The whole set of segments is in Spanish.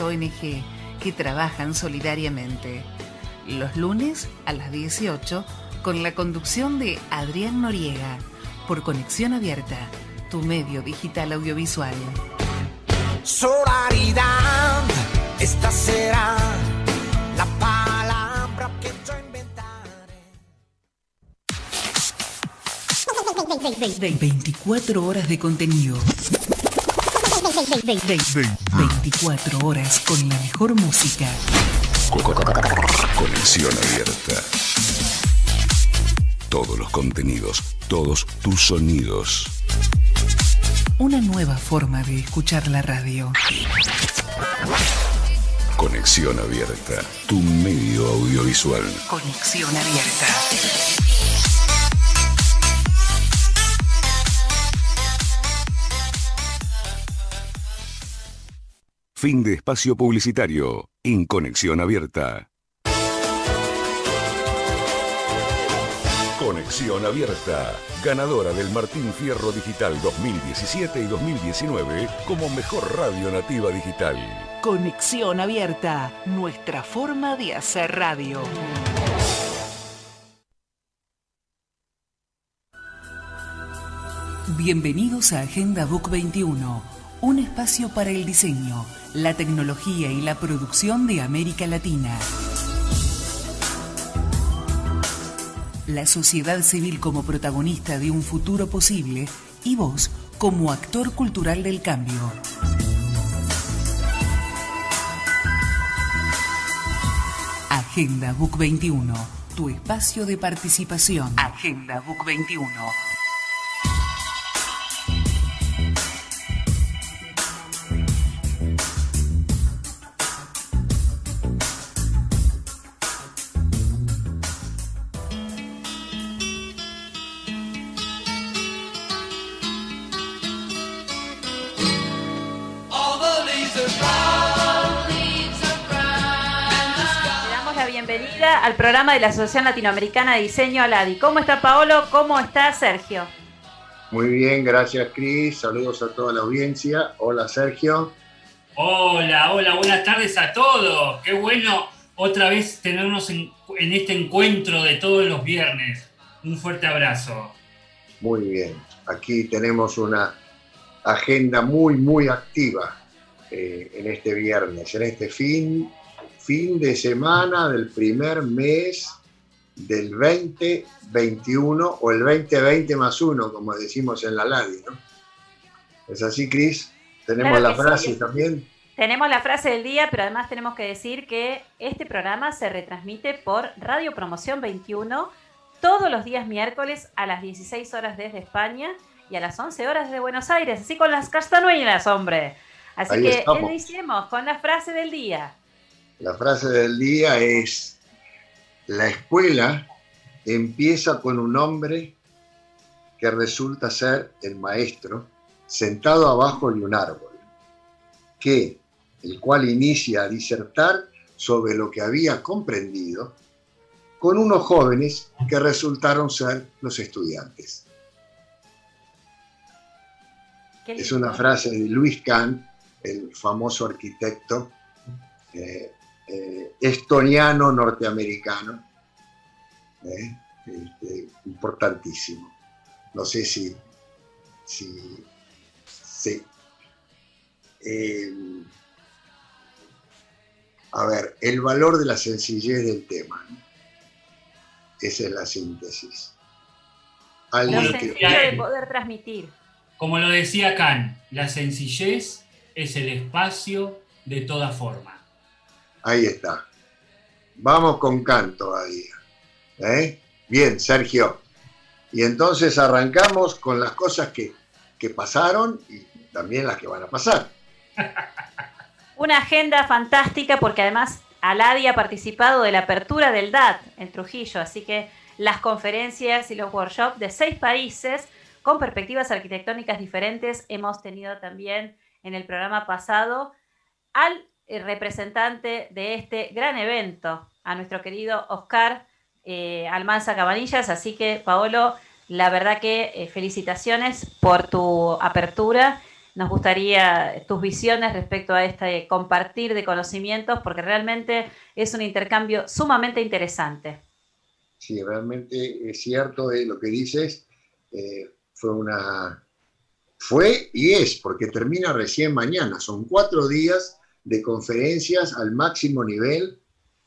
las ONG que trabajan solidariamente. Los lunes a las 18 con la conducción de Adrián Noriega por Conexión Abierta, tu medio digital audiovisual. Solaridad, esta será la palabra que yo inventaré. 24 horas de contenido. 24 horas con la mejor música. Conexión abierta. Todos los contenidos, todos tus sonidos. Una nueva forma de escuchar la radio. Conexión abierta, tu medio audiovisual. Conexión abierta. Fin de espacio publicitario en Conexión Abierta. Conexión Abierta, ganadora del Martín Fierro Digital 2017 y 2019 como mejor radio nativa digital. Conexión abierta, nuestra forma de hacer radio. Bienvenidos a Agenda Book 21, un espacio para el diseño, la tecnología y la producción de América Latina. La sociedad civil como protagonista de un futuro posible y vos como actor cultural del cambio. Agenda Book 21, tu espacio de participación. Agenda Book 21. Al programa de la Asociación Latinoamericana de Diseño Aladi. ¿Cómo está Paolo? ¿Cómo está Sergio? Muy bien, gracias Cris. Saludos a toda la audiencia. Hola Sergio. Hola, hola, buenas tardes a todos. Qué bueno otra vez tenernos en, en este encuentro de todos los viernes. Un fuerte abrazo. Muy bien. Aquí tenemos una agenda muy, muy activa eh, en este viernes, en este fin, fin de semana del primer mes del 2021 o el 2020 más uno, como decimos en la LADI, ¿no? ¿Es así, Cris? Tenemos Claro la frase sí. también. Tenemos la frase del día, pero además tenemos que decir que este programa se retransmite por Radio Promoción 21 todos los días miércoles a las 16 horas desde España y a las 11 horas desde Buenos Aires, así con las castañuelas, hombre. Así Ahí que iniciemos con la frase del día. La frase del día es, la escuela empieza con un hombre que resulta ser el maestro sentado abajo de un árbol, que, el cual inicia a disertar sobre lo que había comprendido con unos jóvenes que resultaron ser los estudiantes. Es una frase de Luis Kahn, el famoso arquitecto eh, eh, estoniano norteamericano, eh, este, importantísimo. No sé si, si, si- eh, a ver, el valor de la sencillez del tema. ¿no? Esa es la síntesis. Alguien Lo que- de poder transmitir. Como lo decía Kant, la sencillez es el espacio de toda forma. Ahí está. Vamos con Kant todavía. ¿eh? Bien, Sergio. Y entonces arrancamos con las cosas que, que pasaron y también las que van a pasar. Una agenda fantástica porque además Aladi ha participado de la apertura del DAT en Trujillo, así que las conferencias y los workshops de seis países con perspectivas arquitectónicas diferentes hemos tenido también en el programa pasado al representante de este gran evento, a nuestro querido Oscar eh, Almanza Cabanillas, así que Paolo, la verdad que eh, felicitaciones por tu apertura nos gustaría tus visiones respecto a este compartir de conocimientos, porque realmente es un intercambio sumamente interesante. Sí, realmente es cierto eh, lo que dices. Eh, fue una. Fue y es, porque termina recién mañana. Son cuatro días de conferencias al máximo nivel.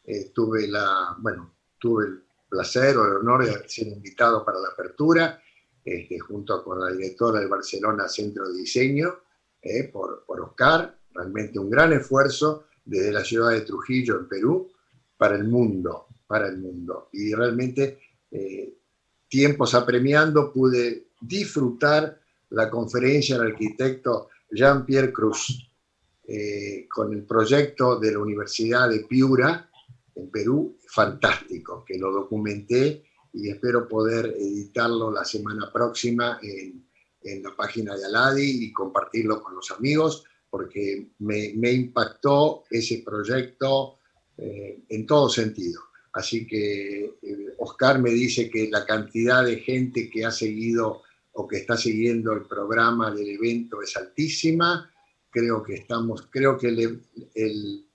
Eh, tuve la, bueno, tuve el placer o el honor de ser invitado para la apertura, este, junto con la directora del Barcelona Centro de Diseño, eh, por, por Oscar, realmente un gran esfuerzo desde la ciudad de Trujillo, en Perú, para el mundo, para el mundo. Y realmente, eh, tiempos apremiando, pude disfrutar la conferencia del arquitecto Jean-Pierre Cruz, eh, con el proyecto de la Universidad de Piura, en Perú, fantástico, que lo documenté y espero poder editarlo la semana próxima en, la página de Aladi y compartirlo con los amigos, porque me, me impactó ese proyecto eh, en todo sentido. Así que eh, Oscar me dice que la cantidad de gente que ha seguido o que está siguiendo el programa del evento es altísima. Creo que estamos, creo que el, el,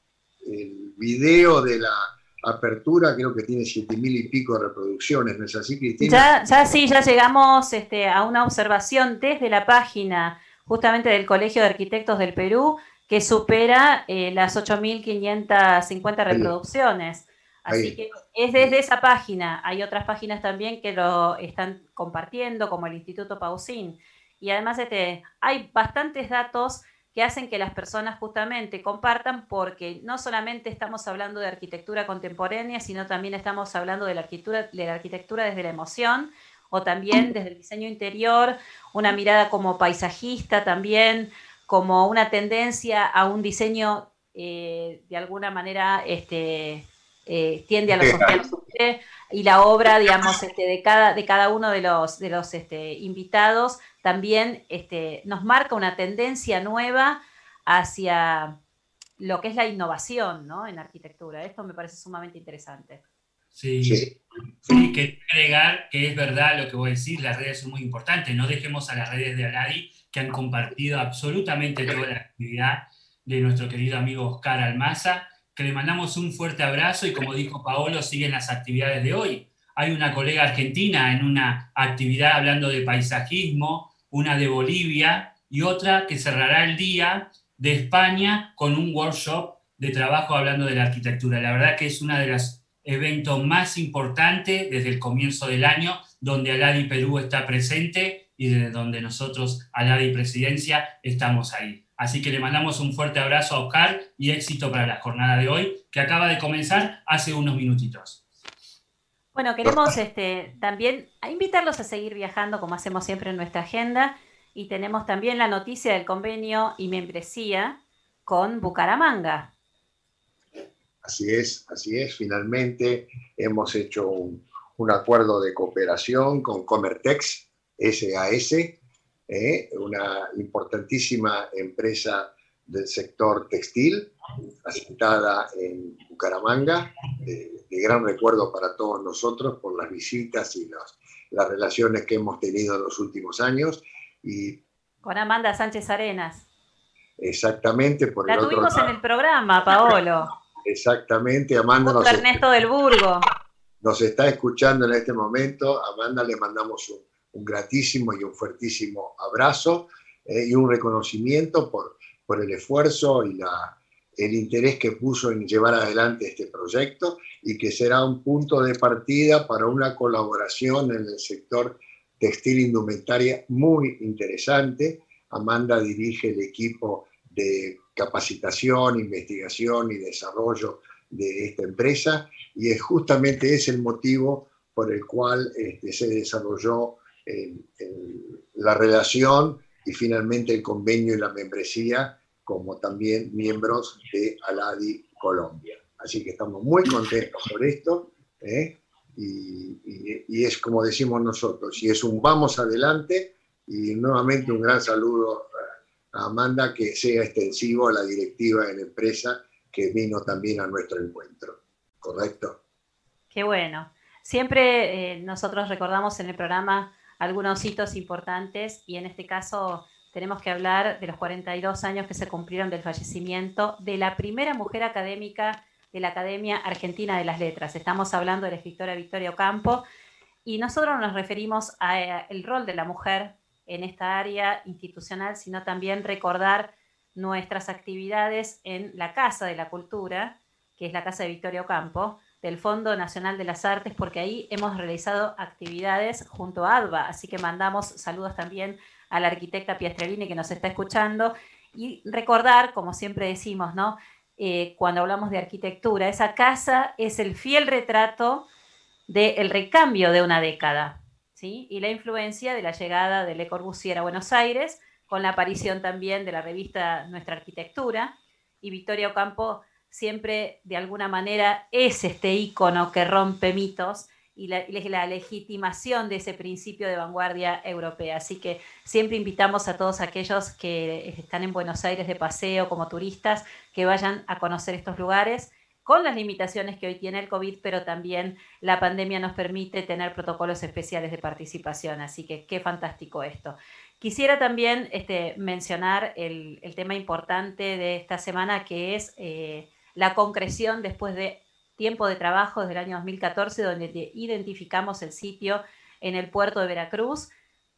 el video de la apertura creo que tiene siete mil y pico de reproducciones, ¿no es así, Cristina? Ya, ya sí, ya llegamos este, a una observación desde la página justamente del Colegio de Arquitectos del Perú que supera eh, las 8.550 reproducciones. Así que es desde esa página. Hay otras páginas también que lo están compartiendo, como el Instituto Pausín. Y además este, hay bastantes datos que hacen que las personas justamente compartan porque no solamente estamos hablando de arquitectura contemporánea, sino también estamos hablando de la arquitectura, de la arquitectura desde la emoción o también desde el diseño interior, una mirada como paisajista también, como una tendencia a un diseño eh, de alguna manera este, eh, tiende a lo social y la obra, digamos, este, de, cada, de cada uno de los, de los este, invitados también este, nos marca una tendencia nueva hacia lo que es la innovación ¿no? en arquitectura. Esto me parece sumamente interesante. Sí. Sí. Sí, que agregar que es verdad lo que vos decís, las redes son muy importantes. No dejemos a las redes de Aladi que han compartido absolutamente toda la actividad de nuestro querido amigo Oscar Almaza, que le mandamos un fuerte abrazo y como dijo Paolo, siguen las actividades de hoy. Hay una colega argentina en una actividad hablando de paisajismo, una de Bolivia y otra que cerrará el día de España con un workshop de trabajo hablando de la arquitectura. La verdad que es uno de los eventos más importantes desde el comienzo del año, donde Aladi Perú está presente y desde donde nosotros, Aladi Presidencia, estamos ahí. Así que le mandamos un fuerte abrazo a Oscar y éxito para la jornada de hoy, que acaba de comenzar hace unos minutitos. Bueno, queremos este, también invitarlos a seguir viajando como hacemos siempre en nuestra agenda y tenemos también la noticia del convenio y membresía con Bucaramanga. Así es, así es. Finalmente hemos hecho un, un acuerdo de cooperación con Comertex SAS, eh, una importantísima empresa del sector textil, asentada en Bucaramanga, de gran recuerdo para todos nosotros por las visitas y los, las relaciones que hemos tenido en los últimos años. Y Con Amanda Sánchez Arenas. exactamente por La el otro tuvimos lado, en el programa, Paolo. exactamente, Amanda nos, Ernesto del Burgo. nos está escuchando en este momento. Amanda le mandamos un, un gratísimo y un fuertísimo abrazo eh, y un reconocimiento por, por el esfuerzo y la, el interés que puso en llevar adelante este proyecto y que será un punto de partida para una colaboración en el sector textil indumentaria muy interesante. Amanda dirige el equipo de capacitación, investigación y desarrollo de esta empresa y es justamente ese el motivo por el cual este, se desarrolló el- la relación y finalmente el convenio y la membresía como también miembros de Aladi Colombia. Así que estamos muy contentos por esto ¿eh? y, es como decimos nosotros, y es un vamos adelante y nuevamente un gran saludo a Amanda que sea extensivo a la directiva de la empresa que vino también a nuestro encuentro. ¿Correcto? Qué bueno. Siempre eh, nosotros recordamos en el programa algunos hitos importantes y en este caso tenemos que hablar de los 42 años que se cumplieron del fallecimiento de la primera mujer académica de la Academia Argentina de las Letras. Estamos hablando de la escritora Victoria Ocampo y nosotros nos referimos al eh, rol de la mujer en esta área institucional, sino también recordar nuestras actividades en la Casa de la Cultura, que es la Casa de Victoria Ocampo, del Fondo Nacional de las Artes, porque ahí hemos realizado actividades junto a ADVA, así que mandamos saludos también a la arquitecta Piastrellini que nos está escuchando y recordar, como siempre decimos, ¿no? Eh, cuando hablamos de arquitectura, esa casa es el fiel retrato del recambio de una década, ¿sí? Y la influencia de la llegada de Le Corbusier a Buenos Aires, con la aparición también de la revista Nuestra Arquitectura, y Victoria Ocampo siempre de alguna manera es este icono que rompe mitos y la, legitimación de ese principio de vanguardia europea. Así que siempre invitamos a todos aquellos que están en Buenos Aires de paseo como turistas que vayan a conocer estos lugares con las limitaciones que hoy tiene el COVID, pero también la pandemia nos permite tener protocolos especiales de participación. Así que qué fantástico esto. Quisiera también este, mencionar el, el, tema importante de esta semana, que es eh, la concreción después de tiempo de trabajo desde el año 2014, donde identificamos el sitio en el puerto de Veracruz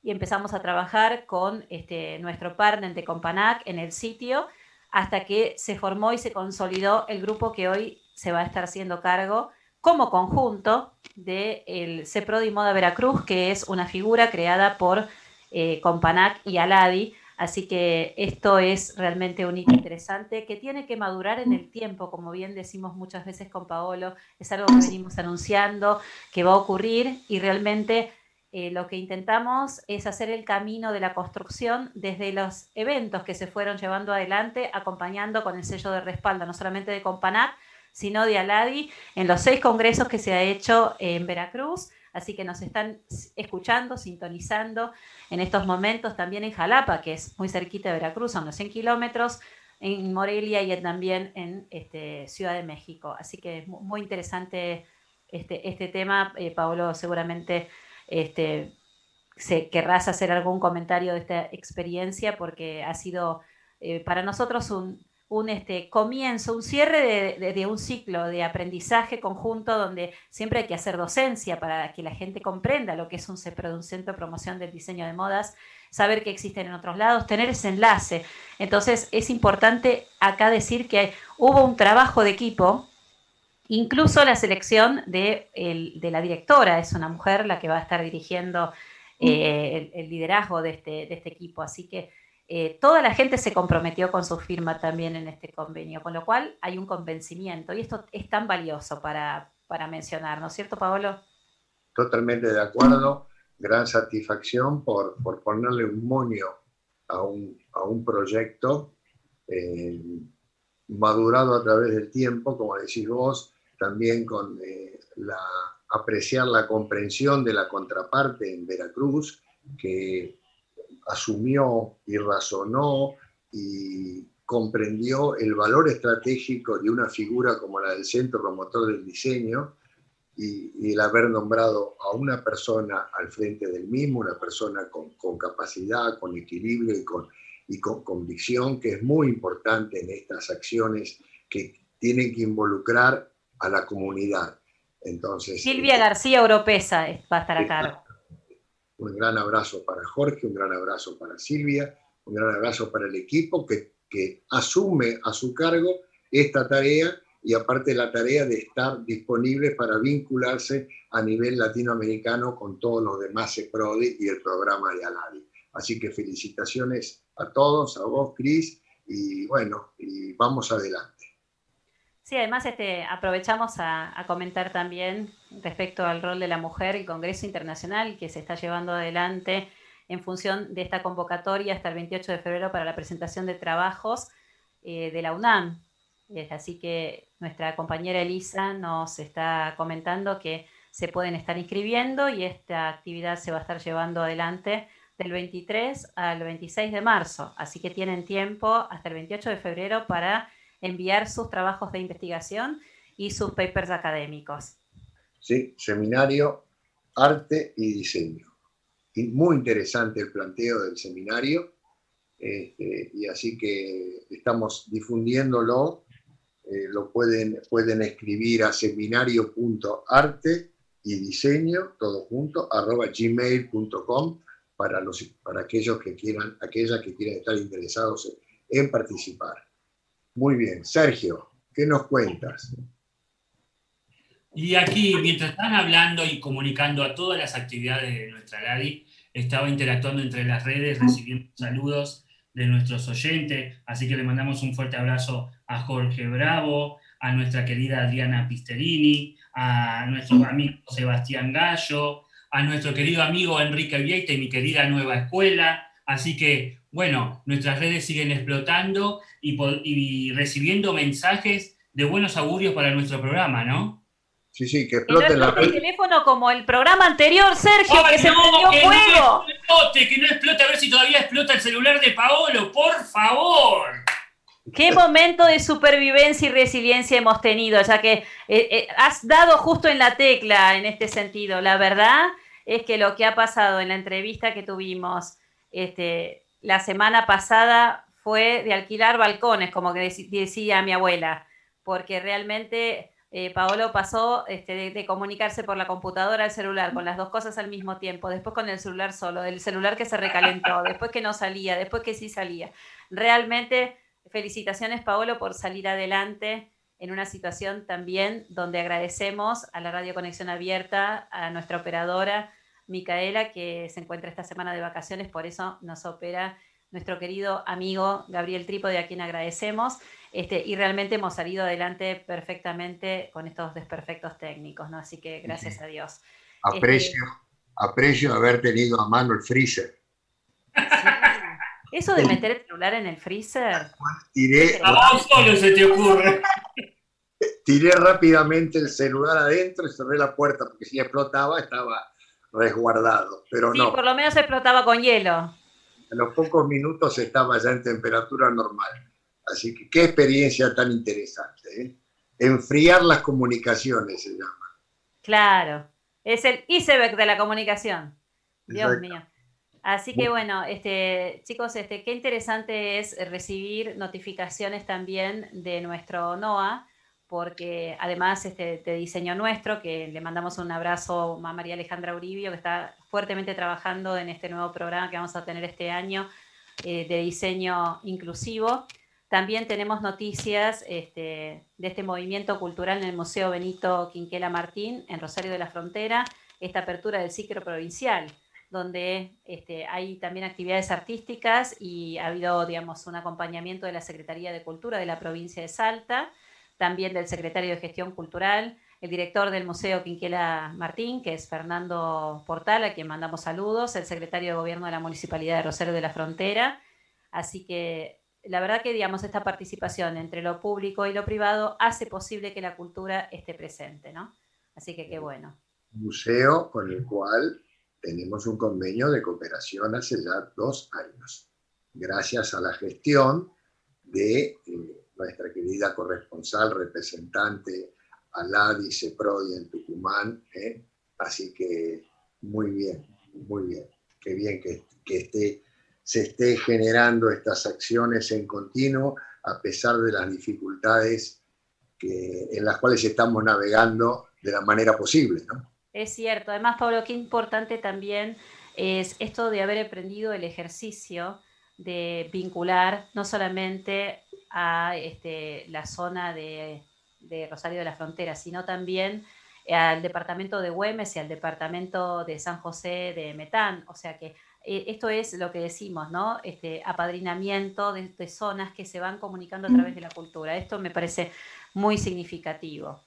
y empezamos a trabajar con este, nuestro partner de Companac en el sitio hasta que se formó y se consolidó el grupo que hoy se va a estar haciendo cargo como conjunto del de CEPRODI Moda Veracruz, que es una figura creada por eh, Companac y Aladi, Así que esto es realmente un hito interesante que tiene que madurar en el tiempo, como bien decimos muchas veces con Paolo, es algo que venimos anunciando, que va a ocurrir y realmente eh, lo que intentamos es hacer el camino de la construcción desde los eventos que se fueron llevando adelante, acompañando con el sello de respaldo, no solamente de Companac, sino de Aladi, en los seis congresos que se ha hecho en Veracruz Así que nos están escuchando, sintonizando en estos momentos también en Jalapa, que es muy cerquita de Veracruz, a unos 100 kilómetros, en Morelia y también en este, Ciudad de México. Así que es muy interesante este, este tema. Eh, Pablo, seguramente este, se, querrás hacer algún comentario de esta experiencia porque ha sido eh, para nosotros un, un este, comienzo, un cierre de, un ciclo de aprendizaje conjunto donde siempre hay que hacer docencia para que la gente comprenda lo que es un CEPRO, un centro de promoción del diseño de modas, saber que existen en otros lados, tener ese enlace. Entonces es importante acá decir que hubo un trabajo de equipo, incluso la selección de, la directora, es una mujer la que va a estar dirigiendo eh, el, liderazgo de este, de este equipo, así que eh, toda la gente se comprometió con su firma también en este convenio, con lo cual hay un convencimiento y esto es tan valioso para, para mencionar, ¿no es cierto, Paolo? Totalmente de acuerdo, gran satisfacción por, por ponerle un monio a un, a un proyecto eh, madurado a través del tiempo, como decís vos, también con eh, la, apreciar la comprensión de la contraparte en Veracruz, que asumió y razonó y comprendió el valor estratégico de una figura como la del Centro Promotor del Diseño y, el haber nombrado a una persona al frente del mismo, una persona con, capacidad, con equilibrio y con, y con convicción, que es muy importante en estas acciones que tienen que involucrar a la comunidad. Entonces, Silvia este, García Europeza va a estar a cargo. Un gran abrazo para Jorge, un gran abrazo para Silvia, un gran abrazo para el equipo que, que asume a su cargo esta tarea y aparte la tarea de estar disponible para vincularse a nivel latinoamericano con todos los demás CEPRODI y el programa de ALADI. Así que felicitaciones a todos, a vos, Cris, y bueno, y vamos adelante. Sí, además este, aprovechamos a, comentar también respecto al rol de la mujer, el Congreso Internacional que se está llevando adelante en función de esta convocatoria hasta el 28 de febrero para la presentación de trabajos eh, de la UNAM. Así que nuestra compañera Elisa nos está comentando que se pueden estar inscribiendo y esta actividad se va a estar llevando adelante del 23 al 26 de marzo. Así que tienen tiempo hasta el 28 de febrero para enviar sus trabajos de investigación y sus papers académicos. Sí, seminario Arte y Diseño. Y muy interesante el planteo del seminario. Este, y así que estamos difundiéndolo. Eh, lo pueden, pueden escribir a seminario.arte y diseño, todo junto, arroba gmail.com para, los, para aquellos que quieran, aquellas que quieran estar interesados en, en participar. Muy bien, Sergio, ¿qué nos cuentas? Y aquí, mientras están hablando y comunicando a todas las actividades de nuestra LADI, estaba interactuando entre las redes, recibiendo saludos de nuestros oyentes, así que le mandamos un fuerte abrazo a Jorge Bravo, a nuestra querida Adriana Pisterini, a nuestro amigo Sebastián Gallo, a nuestro querido amigo Enrique Vieita y mi querida Nueva Escuela. Así que, bueno, nuestras redes siguen explotando y, y recibiendo mensajes de buenos augurios para nuestro programa, ¿no? Sí, sí, que explote la el teléfono como el programa anterior, Sergio, que se prendió fuego. No explote, que no explote, a ver si todavía explota el celular de Paolo, por favor. Qué momento de supervivencia y resiliencia hemos tenido, ya que eh, eh, has dado justo en la tecla en este sentido. La verdad es que lo que ha pasado en la entrevista que tuvimos este, la semana pasada fue de alquilar balcones, como que decía mi abuela, porque realmente eh, Paolo pasó este, de, comunicarse por la computadora al celular, con las dos cosas al mismo tiempo, después con el celular solo, del celular que se recalentó, después que no salía, después que sí salía. Realmente, felicitaciones Paolo por salir adelante en una situación también donde agradecemos a la Radio Conexión Abierta, a nuestra operadora Micaela, que se encuentra esta semana de vacaciones, por eso nos opera nuestro querido amigo Gabriel Trípode, a quien agradecemos. Este, y realmente hemos salido adelante perfectamente con estos desperfectos técnicos, ¿no? Así que gracias a Dios. Aprecio, este, aprecio haber tenido a mano el freezer. Eso de meter el celular en el freezer. Tiré, a vos solo se te ocurre. Tiré rápidamente el celular adentro y cerré la puerta, porque si explotaba estaba resguardado. Pero sí, por lo menos explotaba con hielo. En los pocos minutos estaba ya en temperatura normal. Así que qué experiencia tan interesante. ¿eh? Enfriar las comunicaciones se llama. Claro, es el iceberg de la comunicación. Dios mío. Así que bueno, este, chicos, este, qué interesante es recibir notificaciones también de nuestro NOA, porque además este, de diseño nuestro, que le mandamos un abrazo a María Alejandra Uribio, que está fuertemente trabajando en este nuevo programa que vamos a tener este año eh, de diseño inclusivo. También tenemos noticias este, de este movimiento cultural en el Museo Benito Quinquela Martín, en Rosario de la Frontera, esta apertura del ciclo provincial, donde este, hay también actividades artísticas y ha habido, digamos, un acompañamiento de la Secretaría de Cultura de la provincia de Salta, también del secretario de Gestión Cultural, el director del Museo Quinquela Martín, que es Fernando Portal, a quien mandamos saludos, el secretario de Gobierno de la Municipalidad de Rosario de la Frontera. Así que la verdad que, digamos, esta participación entre lo público y lo privado hace posible que la cultura esté presente, ¿no? Así que qué bueno. Museo con el cual tenemos un convenio de cooperación hace ya dos años, gracias a la gestión de eh, nuestra querida corresponsal, representante Aladi Seprodi en Tucumán. ¿eh? Así que muy bien, muy bien. Qué bien que, que se esté generando estas acciones en continuo a pesar de las dificultades en las cuales estamos navegando de la manera posible. Es cierto. Además, Pablo, qué importante también es esto de haber aprendido el ejercicio de vincular no solamente a este, la zona de, de Rosario de la Frontera, sino también al departamento de Güemes y al departamento de San José de Metán. O sea que eh, esto es lo que decimos, ¿no? Este apadrinamiento de, zonas que se van comunicando a través de la cultura. Esto me parece muy significativo.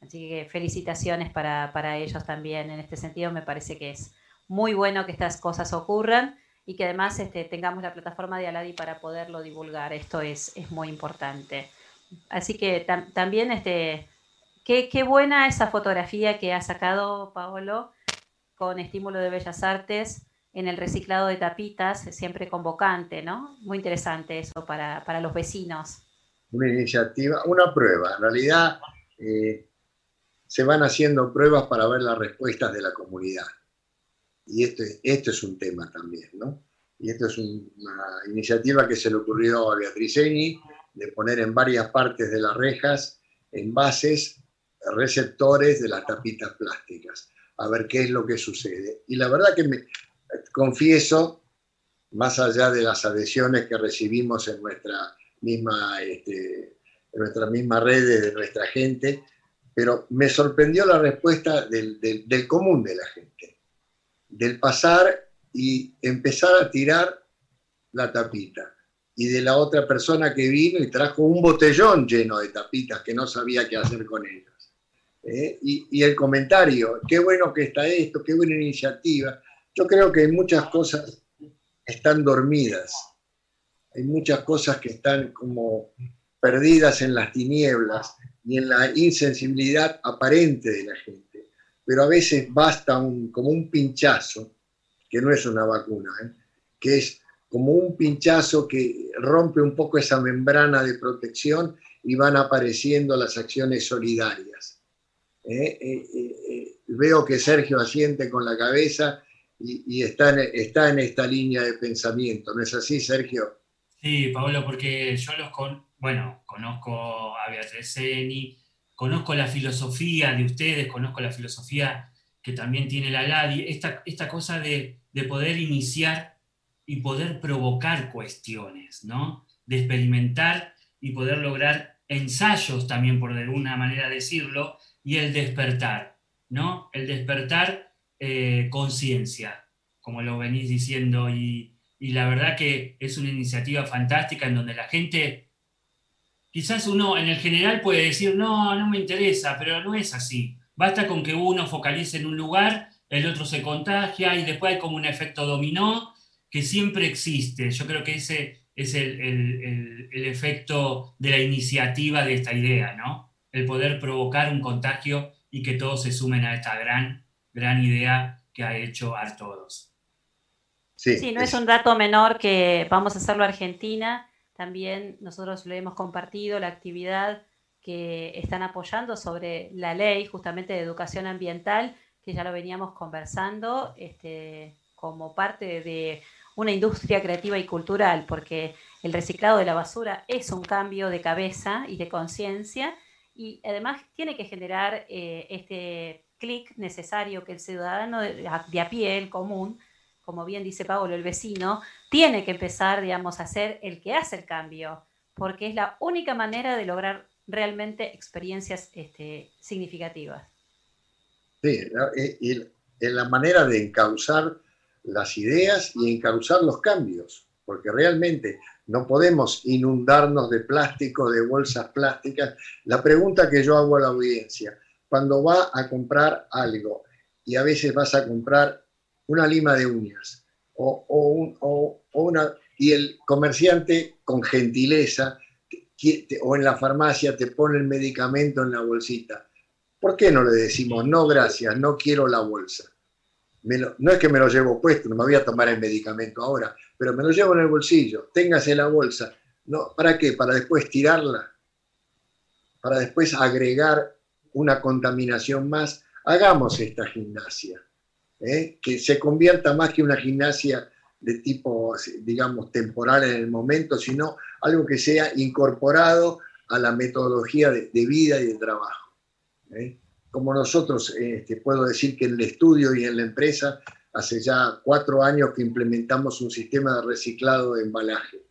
Así que felicitaciones para, ellos también. En este sentido, me parece que es muy bueno que estas cosas ocurran y que además este, tengamos la plataforma de Aladi para poderlo divulgar. Esto es, es muy importante. Así que también, este, qué, qué buena esa fotografía que ha sacado Paolo con estímulo de Bellas Artes en el reciclado de tapitas, siempre convocante, ¿no? Muy interesante eso para, los vecinos. Una iniciativa, una prueba. En realidad eh, se van haciendo pruebas para ver las respuestas de la comunidad. Y este, este es un tema también, ¿no? y esto es una iniciativa que se le ocurrió a Beatriz Eni, de poner en varias partes de las rejas envases, receptores de las tapitas plásticas, a ver qué es lo que sucede. Y la verdad que me confieso, más allá de las adhesiones que recibimos en nuestra misma, este, en red de nuestra gente, pero me sorprendió la respuesta del, del común de la gente, del pasar y empezar a tirar la tapita y de la otra persona que vino y trajo un botellón lleno de tapitas que no sabía qué hacer con ellas. ¿eh? Y, el comentario, qué bueno que está esto, qué buena iniciativa. Yo creo que hay muchas cosas están dormidas, hay muchas cosas que están como perdidas en las tinieblas y en la insensibilidad aparente de la gente. Pero a veces basta como un pinchazo, que no es una vacuna, ¿eh? que es como un pinchazo que rompe un poco esa membrana de protección y van apareciendo las acciones solidarias. ¿Eh? Eh, eh, veo que Sergio asiente con la cabeza y, está, en, está, en, esta línea de pensamiento, ¿no es así, Sergio? Sí, Pablo, porque yo los con, bueno, conozco a Beatriz conozco la filosofía de ustedes, conozco la filosofía que también tiene la LADI, esta, esta cosa de, de poder iniciar y poder provocar cuestiones, ¿no? De experimentar y poder lograr ensayos también, por alguna manera decirlo, y el despertar, ¿no? El despertar eh, conciencia, como lo venís diciendo, y, y la verdad que es una iniciativa fantástica en donde la gente, quizás uno en el general puede decir, no, no me interesa, pero no es así. Basta con que uno focalice en un lugar, el otro se contagia y después hay como un efecto dominó que siempre existe. Yo creo que ese es el, efecto de la iniciativa de esta idea, ¿no? El poder provocar un contagio y que todos se sumen a esta gran, gran idea que ha hecho a todos. Sí, no es un dato menor que vamos a hacerlo Argentina. También nosotros lo hemos compartido, la actividad que están apoyando sobre la ley justamente de educación ambiental, que ya lo veníamos conversando este, como parte de una industria creativa y cultural, porque el reciclado de la basura es un cambio de cabeza y de conciencia y además tiene que generar eh, este clic necesario que el ciudadano de, a pie, común, como bien dice Pablo, el vecino, tiene que empezar, digamos, a ser el que hace el cambio, porque es la única manera de lograr realmente experiencias este, significativas. Sí, y, la manera de encauzar las ideas y encauzar los cambios, porque realmente no podemos inundarnos de plástico, de bolsas plásticas. La pregunta que yo hago a la audiencia, cuando va a comprar algo y a veces vas a comprar una lima de uñas o, una, y el comerciante con gentileza o en la farmacia te pone el medicamento en la bolsita, ¿por qué no le decimos no gracias, no quiero la bolsa? no es que me lo llevo puesto, no me voy a tomar el medicamento ahora, pero me lo llevo en el bolsillo, téngase la bolsa. No, ¿Para qué? Para después tirarla, para después agregar una contaminación más. Hagamos esta gimnasia, ¿eh? que se convierta más que una gimnasia de tipo, digamos, temporal en el momento, sino algo que sea incorporado a la metodología de, vida y de trabajo. ¿eh? como nosotros, este, puedo decir que en el estudio y en la empresa, hace ya cuatro años que implementamos un sistema de reciclado de embalaje.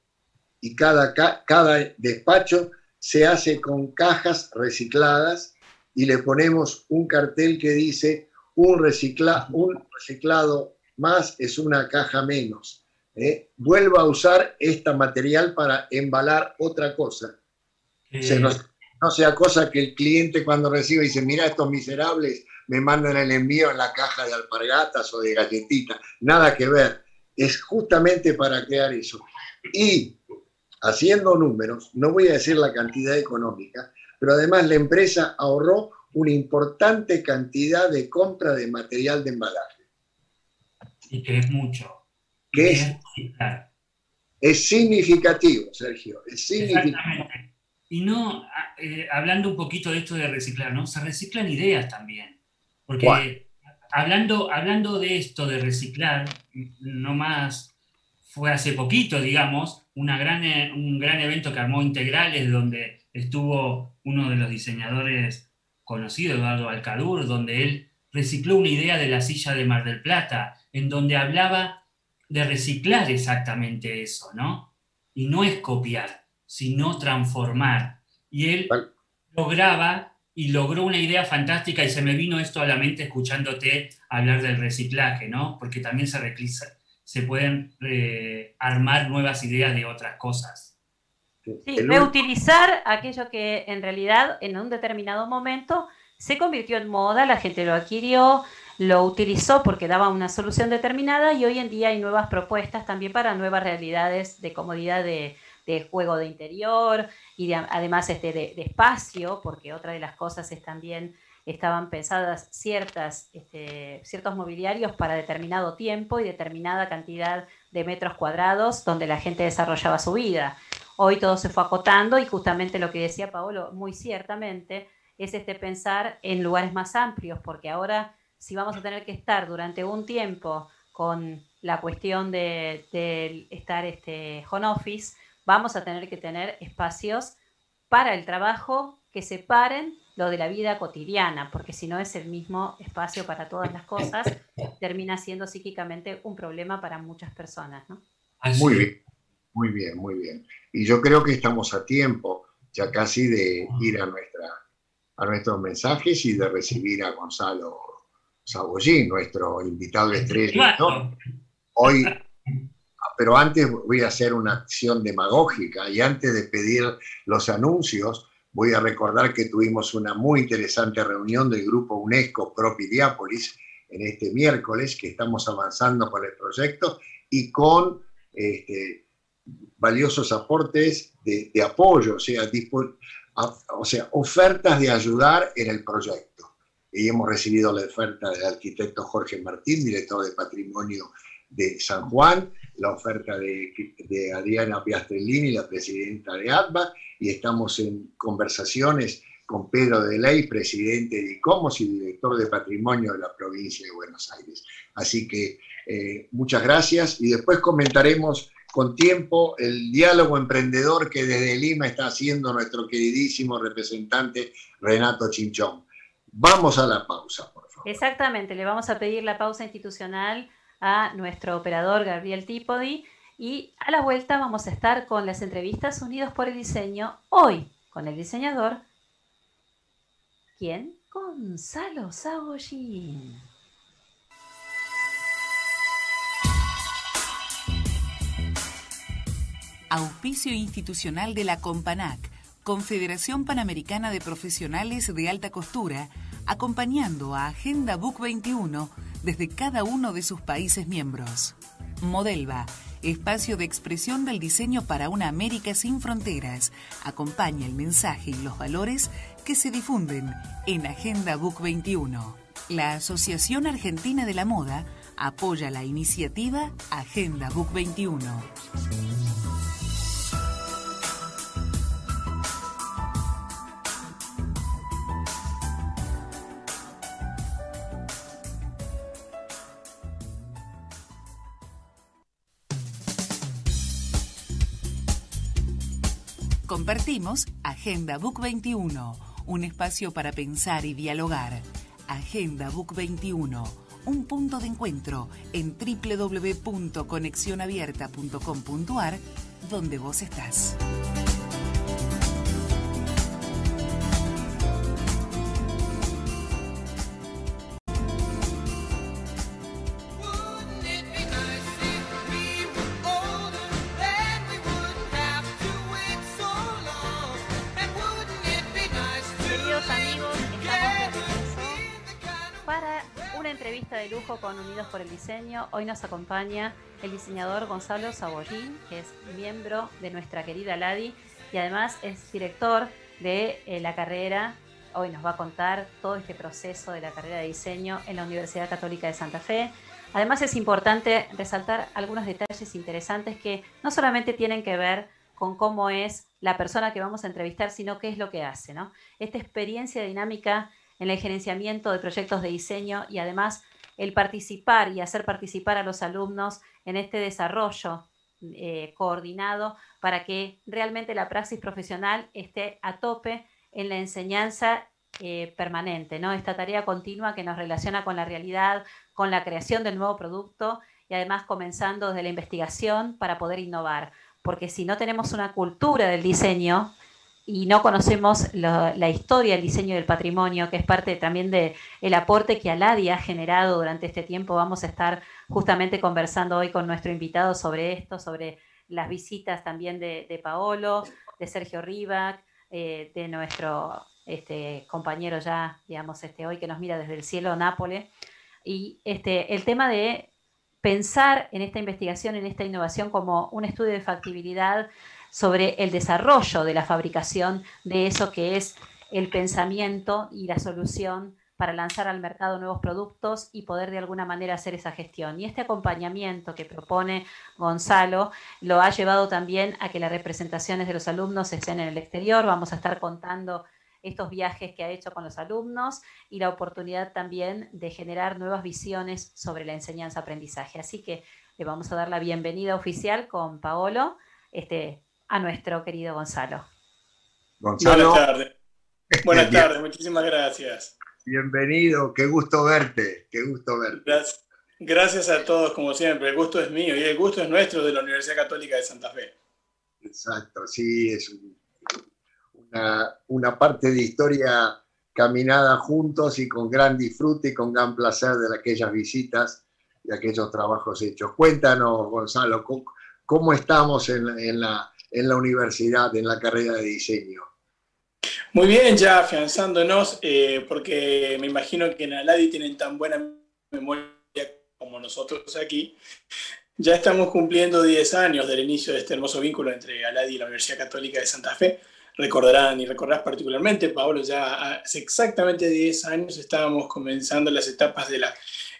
Y cada, cada despacho se hace con cajas recicladas y le ponemos un cartel que dice un, recicla, un reciclado más es una caja menos. ¿eh? Vuelva a usar este material para embalar otra cosa. Se nos no sea cosa que el cliente cuando recibe dice, mira, estos miserables me mandan el envío en la caja de alpargatas o de galletitas. Nada que ver. Es justamente para crear eso. Y haciendo números, no voy a decir la cantidad económica, pero además la empresa ahorró una importante cantidad de compra de material de embalaje. Y que es mucho. Que es, es significativo, Sergio. Es significativo. Y no, eh, hablando un poquito de esto de reciclar, ¿no? Se reciclan ideas también. Porque hablando, hablando de esto de reciclar, no más fue hace poquito, digamos, una gran, un gran evento que armó Integrales, donde estuvo uno de los diseñadores conocidos, Eduardo Alcadur, donde él recicló una idea de la silla de Mar del Plata, en donde hablaba de reciclar exactamente eso, ¿no? Y no es copiar, sino transformar. Y él lograba y logró una idea fantástica y se me vino esto a la mente escuchándote hablar del reciclaje, ¿no? Porque también se, se pueden eh, armar nuevas ideas de otras cosas. Sí, reutilizar aquello que en realidad en un determinado momento se convirtió en moda, la gente lo adquirió, lo utilizó porque daba una solución determinada y hoy en día hay nuevas propuestas también para nuevas realidades de comodidad de, juego de interior y además este, de, espacio, porque otra de las cosas es también estaban pensadas ciertas, este, ciertos mobiliarios para determinado tiempo y determinada cantidad de metros cuadrados donde la gente desarrollaba su vida. Hoy todo se fue acotando y justamente lo que decía Paolo muy ciertamente es este pensar en lugares más amplios, porque ahora si vamos a tener que estar durante un tiempo con la cuestión de, estar este home office, vamos a tener que tener espacios para el trabajo que separen lo de la vida cotidiana, porque si no es el mismo espacio para todas las cosas, termina siendo psíquicamente un problema para muchas personas. ¿no? Muy bien, muy bien, muy bien. Y yo creo que estamos a tiempo ya casi de ir a, nuestra, a nuestros mensajes y de recibir a Gonzalo Sabollín, nuestro invitado estrella. Hoy, pero antes voy a hacer una acción demagógica y antes de pedir los anuncios, voy a recordar que tuvimos una muy interesante reunión del grupo UNESCO Propidiápolis en este miércoles, que estamos avanzando con el proyecto y con este, valiosos aportes de, apoyo, o sea, o sea, ofertas de ayudar en el proyecto y hemos recibido la oferta del arquitecto Jorge Martín, director de Patrimonio de San Juan, la oferta de, Adriana Piastrellini, la presidenta de ADVA, y estamos en conversaciones con Pedro de Ley, presidente de ICOMOS y director de Patrimonio de la provincia de Buenos Aires. Así que eh, muchas gracias y después comentaremos con tiempo el diálogo emprendedor que desde Lima está haciendo nuestro queridísimo representante Renato Chinchón. Vamos a la pausa, por favor. Exactamente, le vamos a pedir la pausa institucional a nuestro operador Gabriel Tipodi y a la vuelta vamos a estar con las entrevistas Unidos por el Diseño, hoy con el diseñador, ¿quién? Gonzalo Sabollín. Auspicio institucional de la Companac, Confederación Panamericana de Profesionales de Alta Costura, acompañando a Agenda Book 21 desde cada uno de sus países miembros. Modelva, espacio de expresión del diseño para una América sin fronteras, acompaña el mensaje y los valores que se difunden en Agenda Book 21. La Asociación Argentina de la Moda apoya la iniciativa Agenda Book 21. Agenda Book 21, un espacio para pensar y dialogar. Agenda Book 21, un punto de encuentro en www.conexionabierta.com.ar, donde vos estás. Unidos por el Diseño. Hoy nos acompaña el diseñador Gonzalo Saborín, que es miembro de nuestra querida LADI y además es director de eh, la carrera. Hoy nos va a contar todo este proceso de la carrera de diseño en la Universidad Católica de Santa Fe. Además es importante resaltar algunos detalles interesantes que no solamente tienen que ver con cómo es la persona que vamos a entrevistar, sino qué es lo que hace. ¿no? Esta experiencia dinámica en el gerenciamiento de proyectos de diseño y además el participar y hacer participar a los alumnos en este desarrollo eh, coordinado para que realmente la praxis profesional esté a tope en la enseñanza eh, permanente, ¿no? Esta tarea continua que nos relaciona con la realidad, con la creación del nuevo producto y además comenzando desde la investigación para poder innovar. Porque si no tenemos una cultura del diseño y no conocemos la historia del diseño del patrimonio, que es parte también del el aporte que Aladi ha generado durante este tiempo, vamos a estar justamente conversando hoy con nuestro invitado sobre esto, sobre las visitas también de, Paolo, de Sergio Rivac, eh, de nuestro este, compañero ya, digamos, este, hoy que nos mira desde el cielo, Nápoles. Y este, el tema de pensar en esta investigación, en esta innovación como un estudio de factibilidad sobre el desarrollo de la fabricación de eso que es el pensamiento y la solución para lanzar al mercado nuevos productos y poder de alguna manera hacer esa gestión. Y este acompañamiento que propone Gonzalo lo ha llevado también a que las representaciones de los alumnos estén en el exterior. Vamos a estar contando estos viajes que ha hecho con los alumnos y la oportunidad también de generar nuevas visiones sobre la enseñanza-aprendizaje. Así que le vamos a dar la bienvenida oficial con Paolo este, a nuestro querido Gonzalo. Gonzalo. Buenas tardes. Buenas tardes, muchísimas gracias. Bienvenido, qué gusto verte, qué gusto verte. Gracias. Gracias a todos, como siempre. El gusto es mío y el gusto es nuestro de la Universidad Católica de Santa Fe. Exacto, sí, es un una, parte de historia caminada juntos y con gran disfrute y con gran placer de aquellas visitas y aquellos trabajos hechos. Cuéntanos, Gonzalo, ¿cómo, estamos en, la, en la universidad, en la carrera de diseño? Muy bien, ya afianzándonos, eh, porque me imagino que en Aladi tienen tan buena memoria como nosotros aquí. Ya estamos cumpliendo 10 años del inicio de este hermoso vínculo entre Aladi y la Universidad Católica de Santa Fe recordarán y recordarás particularmente, Pablo, ya hace exactamente 10 años estábamos comenzando las etapas de la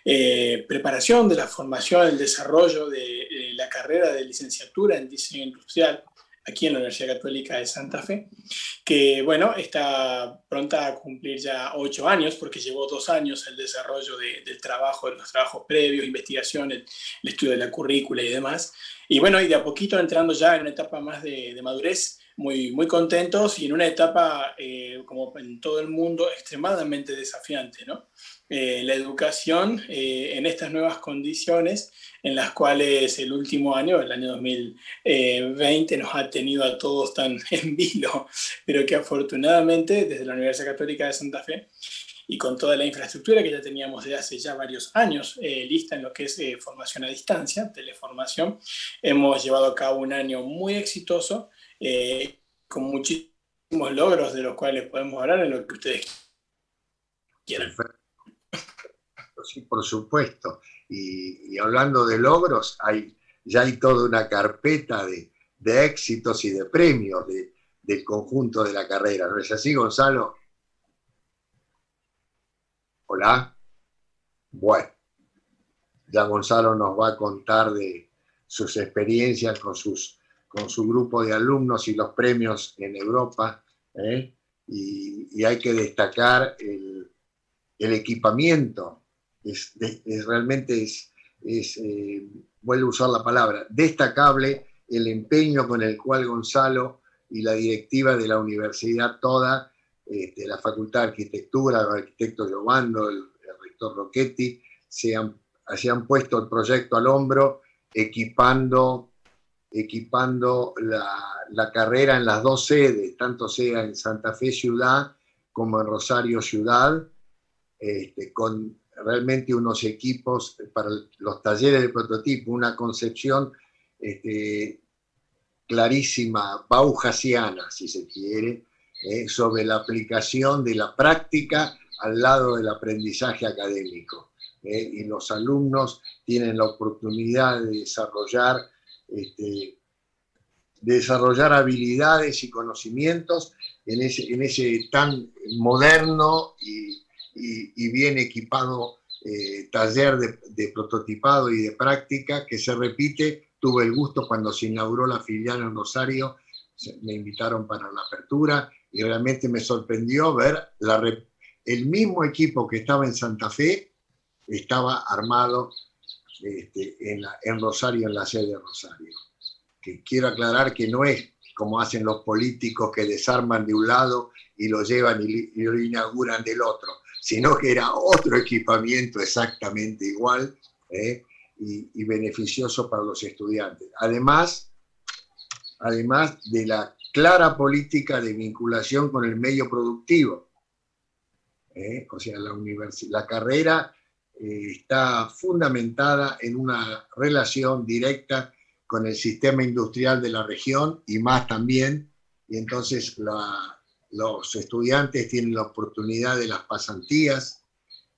eh, preparación, de la formación, el desarrollo de la carrera de licenciatura en diseño industrial aquí en la Universidad Católica de Santa Fe, que bueno, está pronta a cumplir ya ocho años, porque llevó dos años el desarrollo del trabajo, de los trabajos previos, investigación, el, estudio de la currícula y demás. Y bueno, y de a poquito entrando ya en una etapa más de, madurez, muy, muy contentos y en una etapa, eh, como en todo el mundo, extremadamente desafiante. ¿no? Eh, la educación eh, en estas nuevas condiciones en las cuales el último año, el año 2020, nos ha tenido a todos tan en vilo, pero que afortunadamente desde la Universidad Católica de Santa Fe y con toda la infraestructura que ya teníamos desde hace ya varios años lista en lo que es formación a distancia, teleformación, hemos llevado a cabo un año muy exitoso eh, con muchísimos logros de los cuales podemos hablar en lo que ustedes quieran. Sí, por supuesto. Y, hablando de logros, hay, ya hay toda una carpeta de, éxitos y de premios del conjunto de la carrera. ¿No es así, Gonzalo? Hola. Bueno, ya Gonzalo nos va a contar de sus experiencias con sus con su grupo de alumnos y los premios en Europa. ¿eh? Y, hay que destacar el, equipamiento. Es, realmente es, eh, vuelvo a usar la palabra, destacable el empeño con el cual Gonzalo y la directiva de la universidad toda, este, la Facultad de Arquitectura, el arquitecto Giovando, el, rector Rocchetti, se han, se han puesto el proyecto al hombro, equipando equipando la, carrera en las dos sedes, tanto sea en Santa Fe Ciudad como en Rosario Ciudad, este, con realmente unos equipos para los talleres de prototipo, una concepción este, clarísima, baujasiana, si se quiere, eh, sobre la aplicación de la práctica al lado del aprendizaje académico. Eh, y los alumnos tienen la oportunidad de desarrollar este, desarrollar habilidades y conocimientos en ese, en ese tan moderno y, bien equipado eh, taller de, prototipado y de práctica que se repite. Tuve el gusto cuando se inauguró la filial en Rosario, me invitaron para la apertura y realmente me sorprendió ver el mismo equipo que estaba en Santa Fe, estaba armado este, en, Rosario, en la sede de Rosario. que quiero aclarar que no es como hacen los políticos que desarman de un lado y lo llevan y, lo inauguran del otro, sino que era otro equipamiento exactamente igual ¿eh? y, beneficioso para los estudiantes. Además, además de la clara política de vinculación con el medio productivo. ¿eh? O sea, la, la carrera eh, está fundamentada en una relación directa con el sistema industrial de la región y más también, y entonces los estudiantes tienen la oportunidad de las pasantías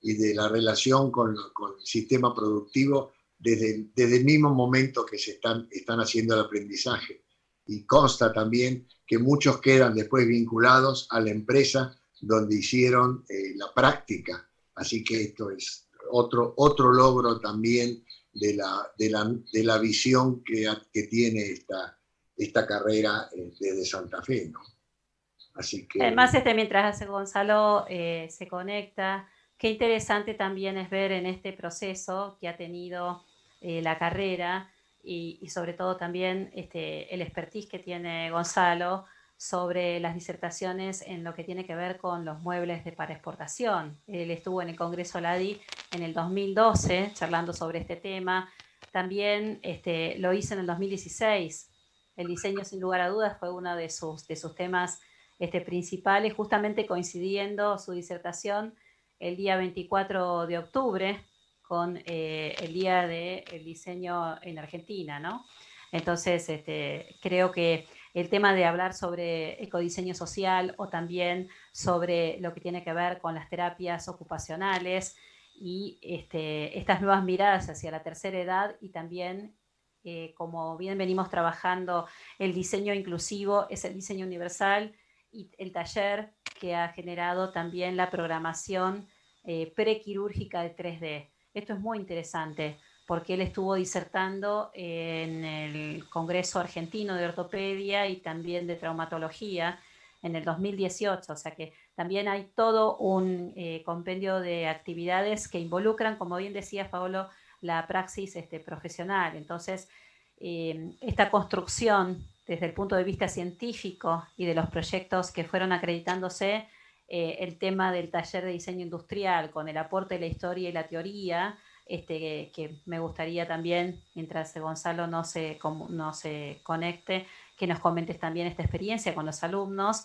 y de la relación con, el sistema productivo desde, desde, el mismo momento que se están, haciendo el aprendizaje. Y consta también que muchos quedan después vinculados a la empresa donde hicieron eh, la práctica. Así que esto es otro, otro logro también de la, de la, de la visión que, que, tiene esta, esta carrera eh, desde Santa Fe. ¿no? Así que... Además, este, mientras Gonzalo eh, se conecta, qué interesante también es ver en este proceso que ha tenido eh, la carrera y, y, sobre todo también este, el expertise que tiene Gonzalo sobre las disertaciones en lo que tiene que ver con los muebles de para exportación. Él estuvo en el Congreso LADI en el 2012 charlando sobre este tema. También este, lo hizo en el 2016. El diseño, sin lugar a dudas, fue uno de sus, de sus temas este, principales, justamente coincidiendo su disertación el día 24 de octubre con eh, el Día del Diseño en Argentina, ¿no? Entonces, este, creo que el tema de hablar sobre ecodiseño social o también sobre lo que tiene que ver con las terapias ocupacionales y este, estas nuevas miradas hacia la tercera edad y también, eh, como bien venimos trabajando, el diseño inclusivo es el diseño universal y el taller que ha generado también la programación eh, prequirúrgica de 3D. Esto es muy interesante porque él estuvo disertando en el Congreso Argentino de Ortopedia y también de Traumatología en el 2018, o sea que también hay todo un eh, compendio de actividades que involucran, como bien decía Paolo, la praxis este, profesional. Entonces, eh, esta construcción desde el punto de vista científico y de los proyectos que fueron acreditándose, eh, el tema del taller de diseño industrial con el aporte de la historia y la teoría, este, que, me gustaría también, mientras Gonzalo no se, no se conecte, que nos comentes también esta experiencia con los alumnos.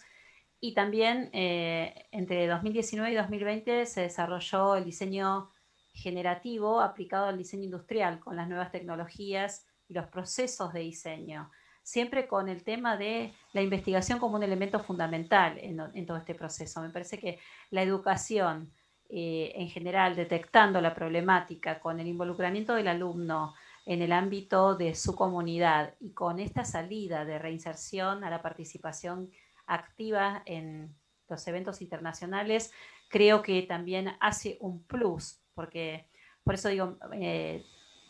Y también eh, entre 2019 y 2020 se desarrolló el diseño generativo aplicado al diseño industrial con las nuevas tecnologías y los procesos de diseño, siempre con el tema de la investigación como un elemento fundamental en, todo este proceso. Me parece que la educación, eh, en general detectando la problemática con el involucramiento del alumno en el ámbito de su comunidad y con esta salida de reinserción a la participación activa en los eventos internacionales, creo que también hace un plus, porque por eso digo, eh,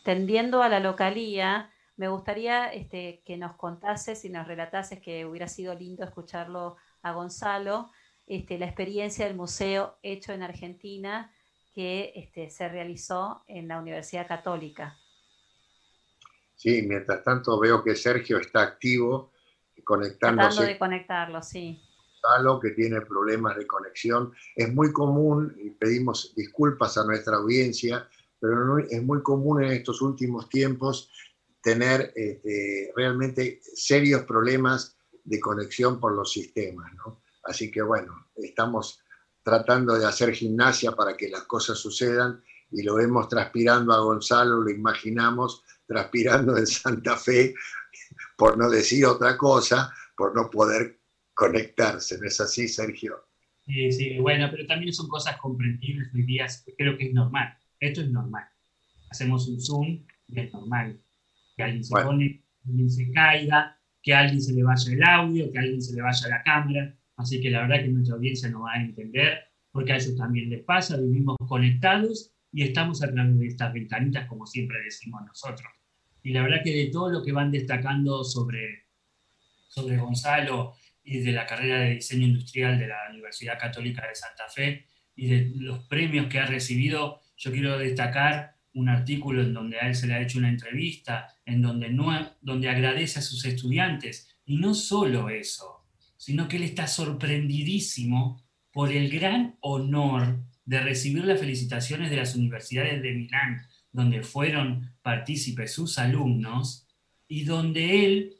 tendiendo a la localía, me gustaría este, que nos contases y nos relatases, que hubiera sido lindo escucharlo a Gonzalo, este, la experiencia del museo hecho en Argentina que este, se realizó en la Universidad Católica. Sí, mientras tanto veo que Sergio está activo, conectándose. Tratando de conectarlo, sí. Gonzalo, que tiene problemas de conexión. Es muy común, y pedimos disculpas a nuestra audiencia, pero es muy común en estos últimos tiempos tener este, realmente serios problemas de conexión por los sistemas. ¿no? Así que bueno, estamos tratando de hacer gimnasia para que las cosas sucedan y lo vemos transpirando a Gonzalo, lo imaginamos transpirando en Santa Fe, por no decir otra cosa, por no poder conectarse. ¿No es así, Sergio? Sí, sí, bueno, pero también son cosas comprensibles hoy día, creo que es normal. Esto es normal. Hacemos un Zoom y es normal. Que alguien se pone, que alguien se caiga, que a alguien se le vaya el audio, que a alguien se le vaya la cámara Así que la verdad que nuestra audiencia no va a entender, porque a ellos también les pasa, vivimos conectados y estamos a través de estas ventanitas, como siempre decimos nosotros. Y la verdad que de todo lo que van destacando sobre, sobre Gonzalo y de la carrera de diseño industrial de la Universidad Católica de Santa Fe y de los premios que ha recibido, yo quiero destacar un artículo en donde a él se le ha hecho una entrevista, en donde, no, donde agradece a sus estudiantes. Y no solo eso, sino que él está sorprendidísimo por el gran honor de recibir las felicitaciones de las universidades de Milán, donde fueron partícipes sus alumnos, y donde él,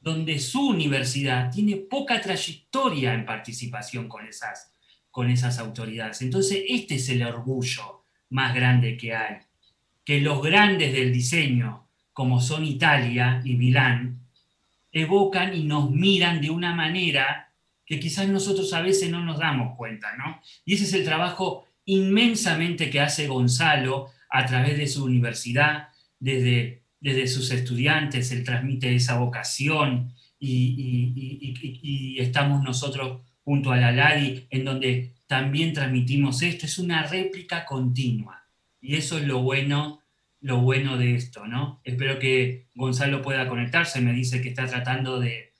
donde su universidad tiene poca trayectoria en participación con esas, con esas autoridades. Entonces, este es el orgullo más grande que hay que los grandes del diseño, como son Italia y Milán, evocan y nos miran de una manera que quizás nosotros a veces no nos damos cuenta, ¿no? Y ese es el trabajo inmensamente que hace Gonzalo a través de su universidad, desde, desde sus estudiantes, él transmite esa vocación y, y estamos nosotros junto a la LADI en donde también transmitimos esto, es una réplica continua. Y eso es lo bueno, lo bueno de esto, ¿no? Espero que Gonzalo pueda conectarse, me dice que está tratando de,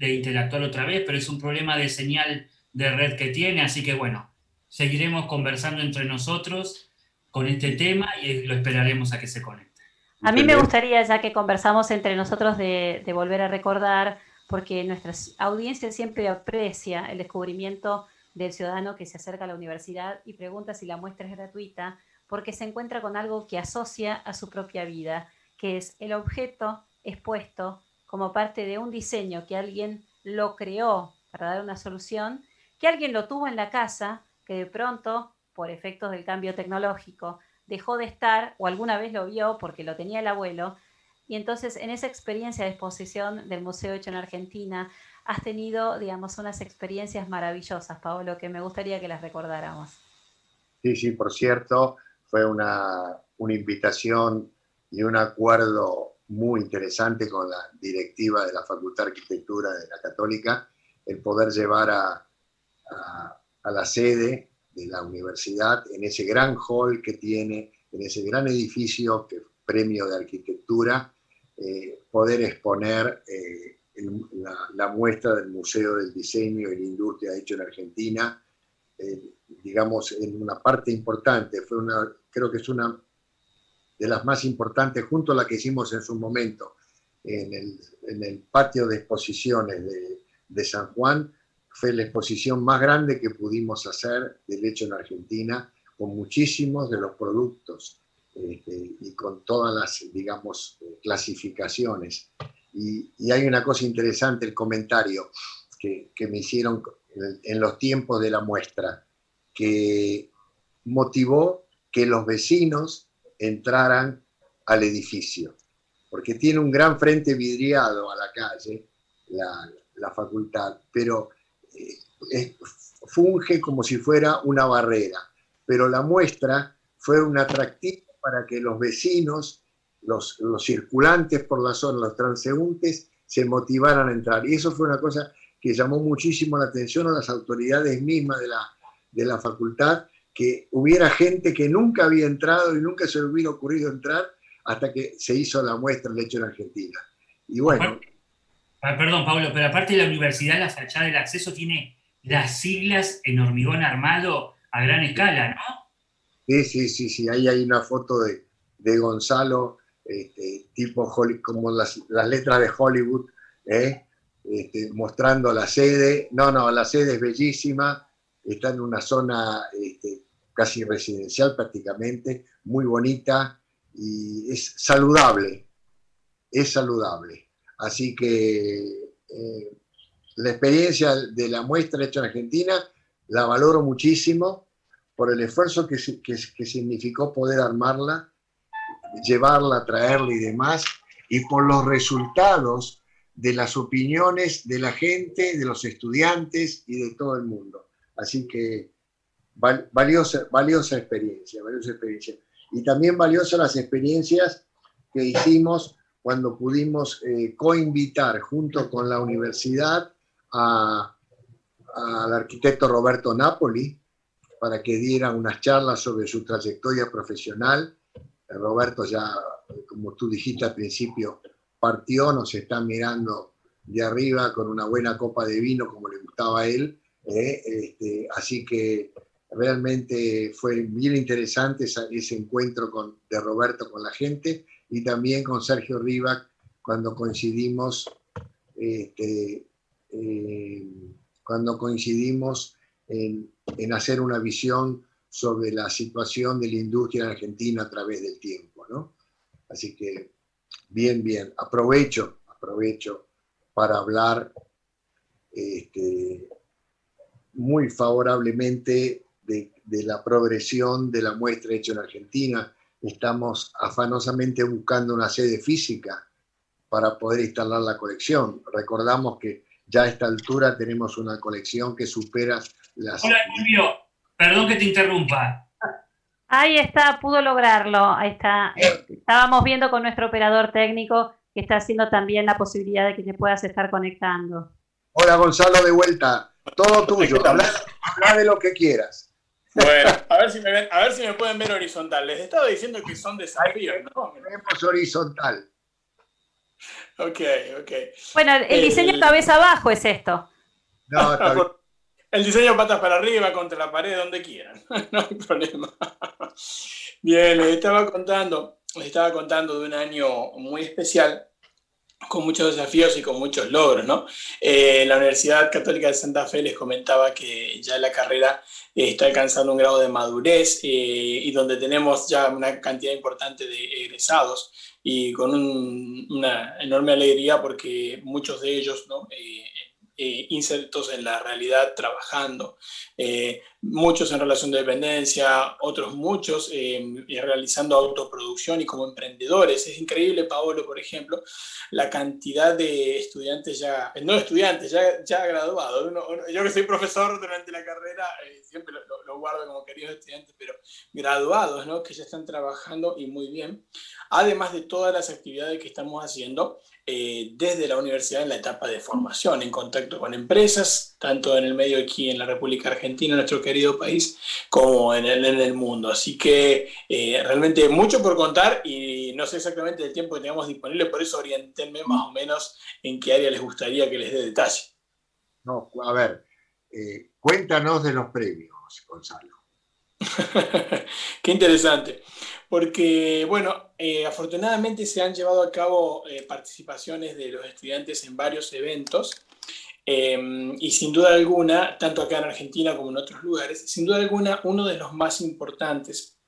interactuar otra vez, pero es un problema de señal de red que tiene, así que bueno, seguiremos conversando entre nosotros con este tema y lo esperaremos a que se conecte. A mí me gustaría, ya que conversamos entre nosotros, de, de volver a recordar, porque nuestra audiencia siempre aprecia el descubrimiento del ciudadano que se acerca a la universidad y pregunta si la muestra es gratuita porque se encuentra con algo que asocia a su propia vida, que es el objeto expuesto como parte de un diseño que alguien lo creó para dar una solución, que alguien lo tuvo en la casa, que de pronto, por efectos del cambio tecnológico, dejó de estar o alguna vez lo vio porque lo tenía el abuelo. Y entonces en esa experiencia de exposición del Museo Hecho en Argentina, has tenido, digamos, unas experiencias maravillosas, Paolo, que me gustaría que las recordáramos. Sí, sí, por cierto, fue una, invitación y un acuerdo muy interesante con la directiva de la Facultad de Arquitectura de la Católica, el poder llevar a, a, la sede de la universidad en ese gran hall que tiene, en ese gran edificio, que premio de arquitectura, eh, poder exponer eh, la, muestra del Museo del Diseño y la Industria hecho en Argentina, eh, digamos, en una parte importante. Fue una, creo que es una de las más importantes, junto a la que hicimos en su momento en el, patio de exposiciones de, San Juan, fue la exposición más grande que pudimos hacer del hecho en Argentina, con muchísimos de los productos este, y con todas las, digamos, clasificaciones. Y, hay una cosa interesante, el comentario que, que me hicieron en los tiempos de la muestra, que motivó que los vecinos entraran al edificio, porque tiene un gran frente vidriado a la calle, la, facultad, pero eh, funge como si fuera una barrera. Pero la muestra fue un atractivo para que los vecinos, los, los circulantes por la zona, los transeúntes, se motivaran a entrar. Y eso fue una cosa que llamó muchísimo la atención a las autoridades mismas de la, de la facultad que hubiera gente que nunca había entrado y nunca se le hubiera ocurrido entrar hasta que se hizo la muestra del hecho en Argentina. Y bueno. Ah, perdón, Pablo, pero aparte de la universidad, la fachada del acceso tiene las siglas en hormigón armado a gran escala, ¿no? Sí, sí, sí, sí. Ahí hay una foto de, Gonzalo, este, tipo como las, letras de Hollywood, ¿eh? este, mostrando la sede. No, no, la sede es bellísima, está en una zona este, casi residencial prácticamente, muy bonita y es saludable, es saludable. Así que eh, la experiencia de la muestra hecha en Argentina la valoro muchísimo por el esfuerzo que, que significó poder armarla, llevarla, traerla y demás, y por los resultados de las opiniones de la gente, de los estudiantes y de todo el mundo. Así que valiosa, valiosa experiencia, valiosa experiencia. Y también valiosas las experiencias que hicimos cuando pudimos eh, coinvitar junto con la universidad al arquitecto Roberto Napoli para que diera unas charlas sobre su trayectoria profesional. Eh, Roberto ya, como tú dijiste al principio, partió, nos está mirando de arriba con una buena copa de vino como le gustaba a él. Eh, este, así que realmente fue bien interesante ese encuentro de Roberto con la gente y también con Sergio Rivac cuando coincidimos, este, eh, cuando coincidimos en, hacer una visión sobre la situación de la industria en Argentina a través del tiempo. Así que, bien, bien, aprovecho, aprovecho para hablar este, muy favorablemente de, de la progresión de la muestra hecha en Argentina. Estamos afanosamente buscando una sede física para poder instalar la colección. Recordamos que ya a esta altura tenemos una colección que supera las... Hola, Julio. Perdón que te interrumpa. Ahí está, pudo lograrlo. Ahí está. Estábamos viendo con nuestro operador técnico que está haciendo también la posibilidad de que te puedas estar conectando. Hola, Gonzalo, de vuelta. Todo tuyo. Habla, de lo que quieras. Bueno, a ver, si me ven, a ver si me pueden ver horizontal. Les estaba diciendo que son desafíos, ¿no? Vemos horizontal. Ok, ok. Bueno, el diseño cabeza abajo es esto. No, está bien. El diseño patas para arriba, contra la pared, donde quieran. no hay problema. Bien, les estaba contando, les estaba contando de un año muy especial, con muchos desafíos y con muchos logros, ¿no? Eh, la Universidad Católica de Santa Fe les comentaba que ya la carrera eh, está alcanzando un grado de madurez eh, y donde tenemos ya una cantidad importante de egresados y con un, una enorme alegría porque muchos de ellos ¿no? Eh, eh, insertos en la realidad trabajando, eh, muchos en relación de dependencia, otros muchos realizando autoproducción y como emprendedores. Es increíble, Paolo, por ejemplo, la cantidad de estudiantes ya, no estudiantes, ya, ya graduados. yo que soy profesor durante la carrera, siempre lo, lo, guardo como queridos estudiantes, pero graduados, ¿no? que ya están trabajando y muy bien además de todas las actividades que estamos haciendo eh, desde la universidad en la etapa de formación, en contacto con empresas, tanto en el medio aquí en la República Argentina, nuestro querido país, como en el, en el mundo. Así que eh, realmente mucho por contar y no sé exactamente el tiempo que tengamos disponible, por eso orientenme más o menos en qué área les gustaría que les dé detalle. No, a ver, eh, cuéntanos de los premios, Gonzalo. Qué interesante porque, bueno, eh, afortunadamente se han llevado a cabo eh, participaciones de los estudiantes en varios eventos em, y sin duda alguna, tanto acá en Argentina como en otros lugares, sin duda alguna uno de los más importantes,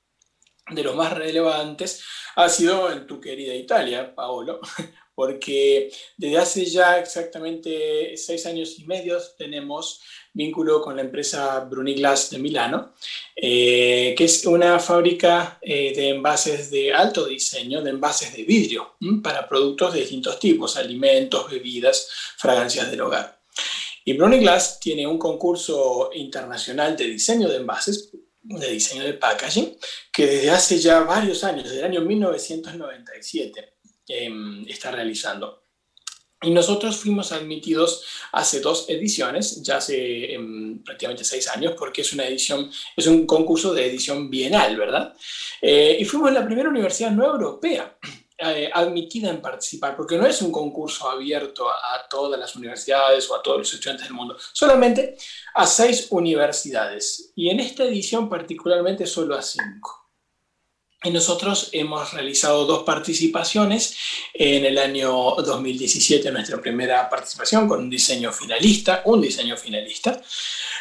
de los más relevantes, ha sido en tu querida Italia, Paolo, porque desde hace ya exactamente seis años y medio tenemos vínculo con la empresa Bruniglas de Milano, eh, que es una fábrica eh, de envases de alto diseño, de envases de vidrio, para productos de distintos tipos, alimentos, bebidas, fragancias del hogar. Y Bruniglas tiene un concurso internacional de diseño de envases, de diseño de packaging, que desde hace ya varios años, desde el año 1997, em, está realizando. Y nosotros fuimos admitidos hace dos ediciones, ya hace em, prácticamente seis años, porque es una edición, es un concurso de edición bienal, ¿verdad? Eh, y fuimos la primera universidad no europea eh, admitida en participar, porque no es un concurso abierto a, a, todas las universidades o a todos los estudiantes del mundo, solamente a seis universidades. Y en esta edición particularmente solo a cinco. Y nosotros hemos realizado dos participaciones. En el año 2017, nuestra primera participación con un diseño finalista, un diseño finalista.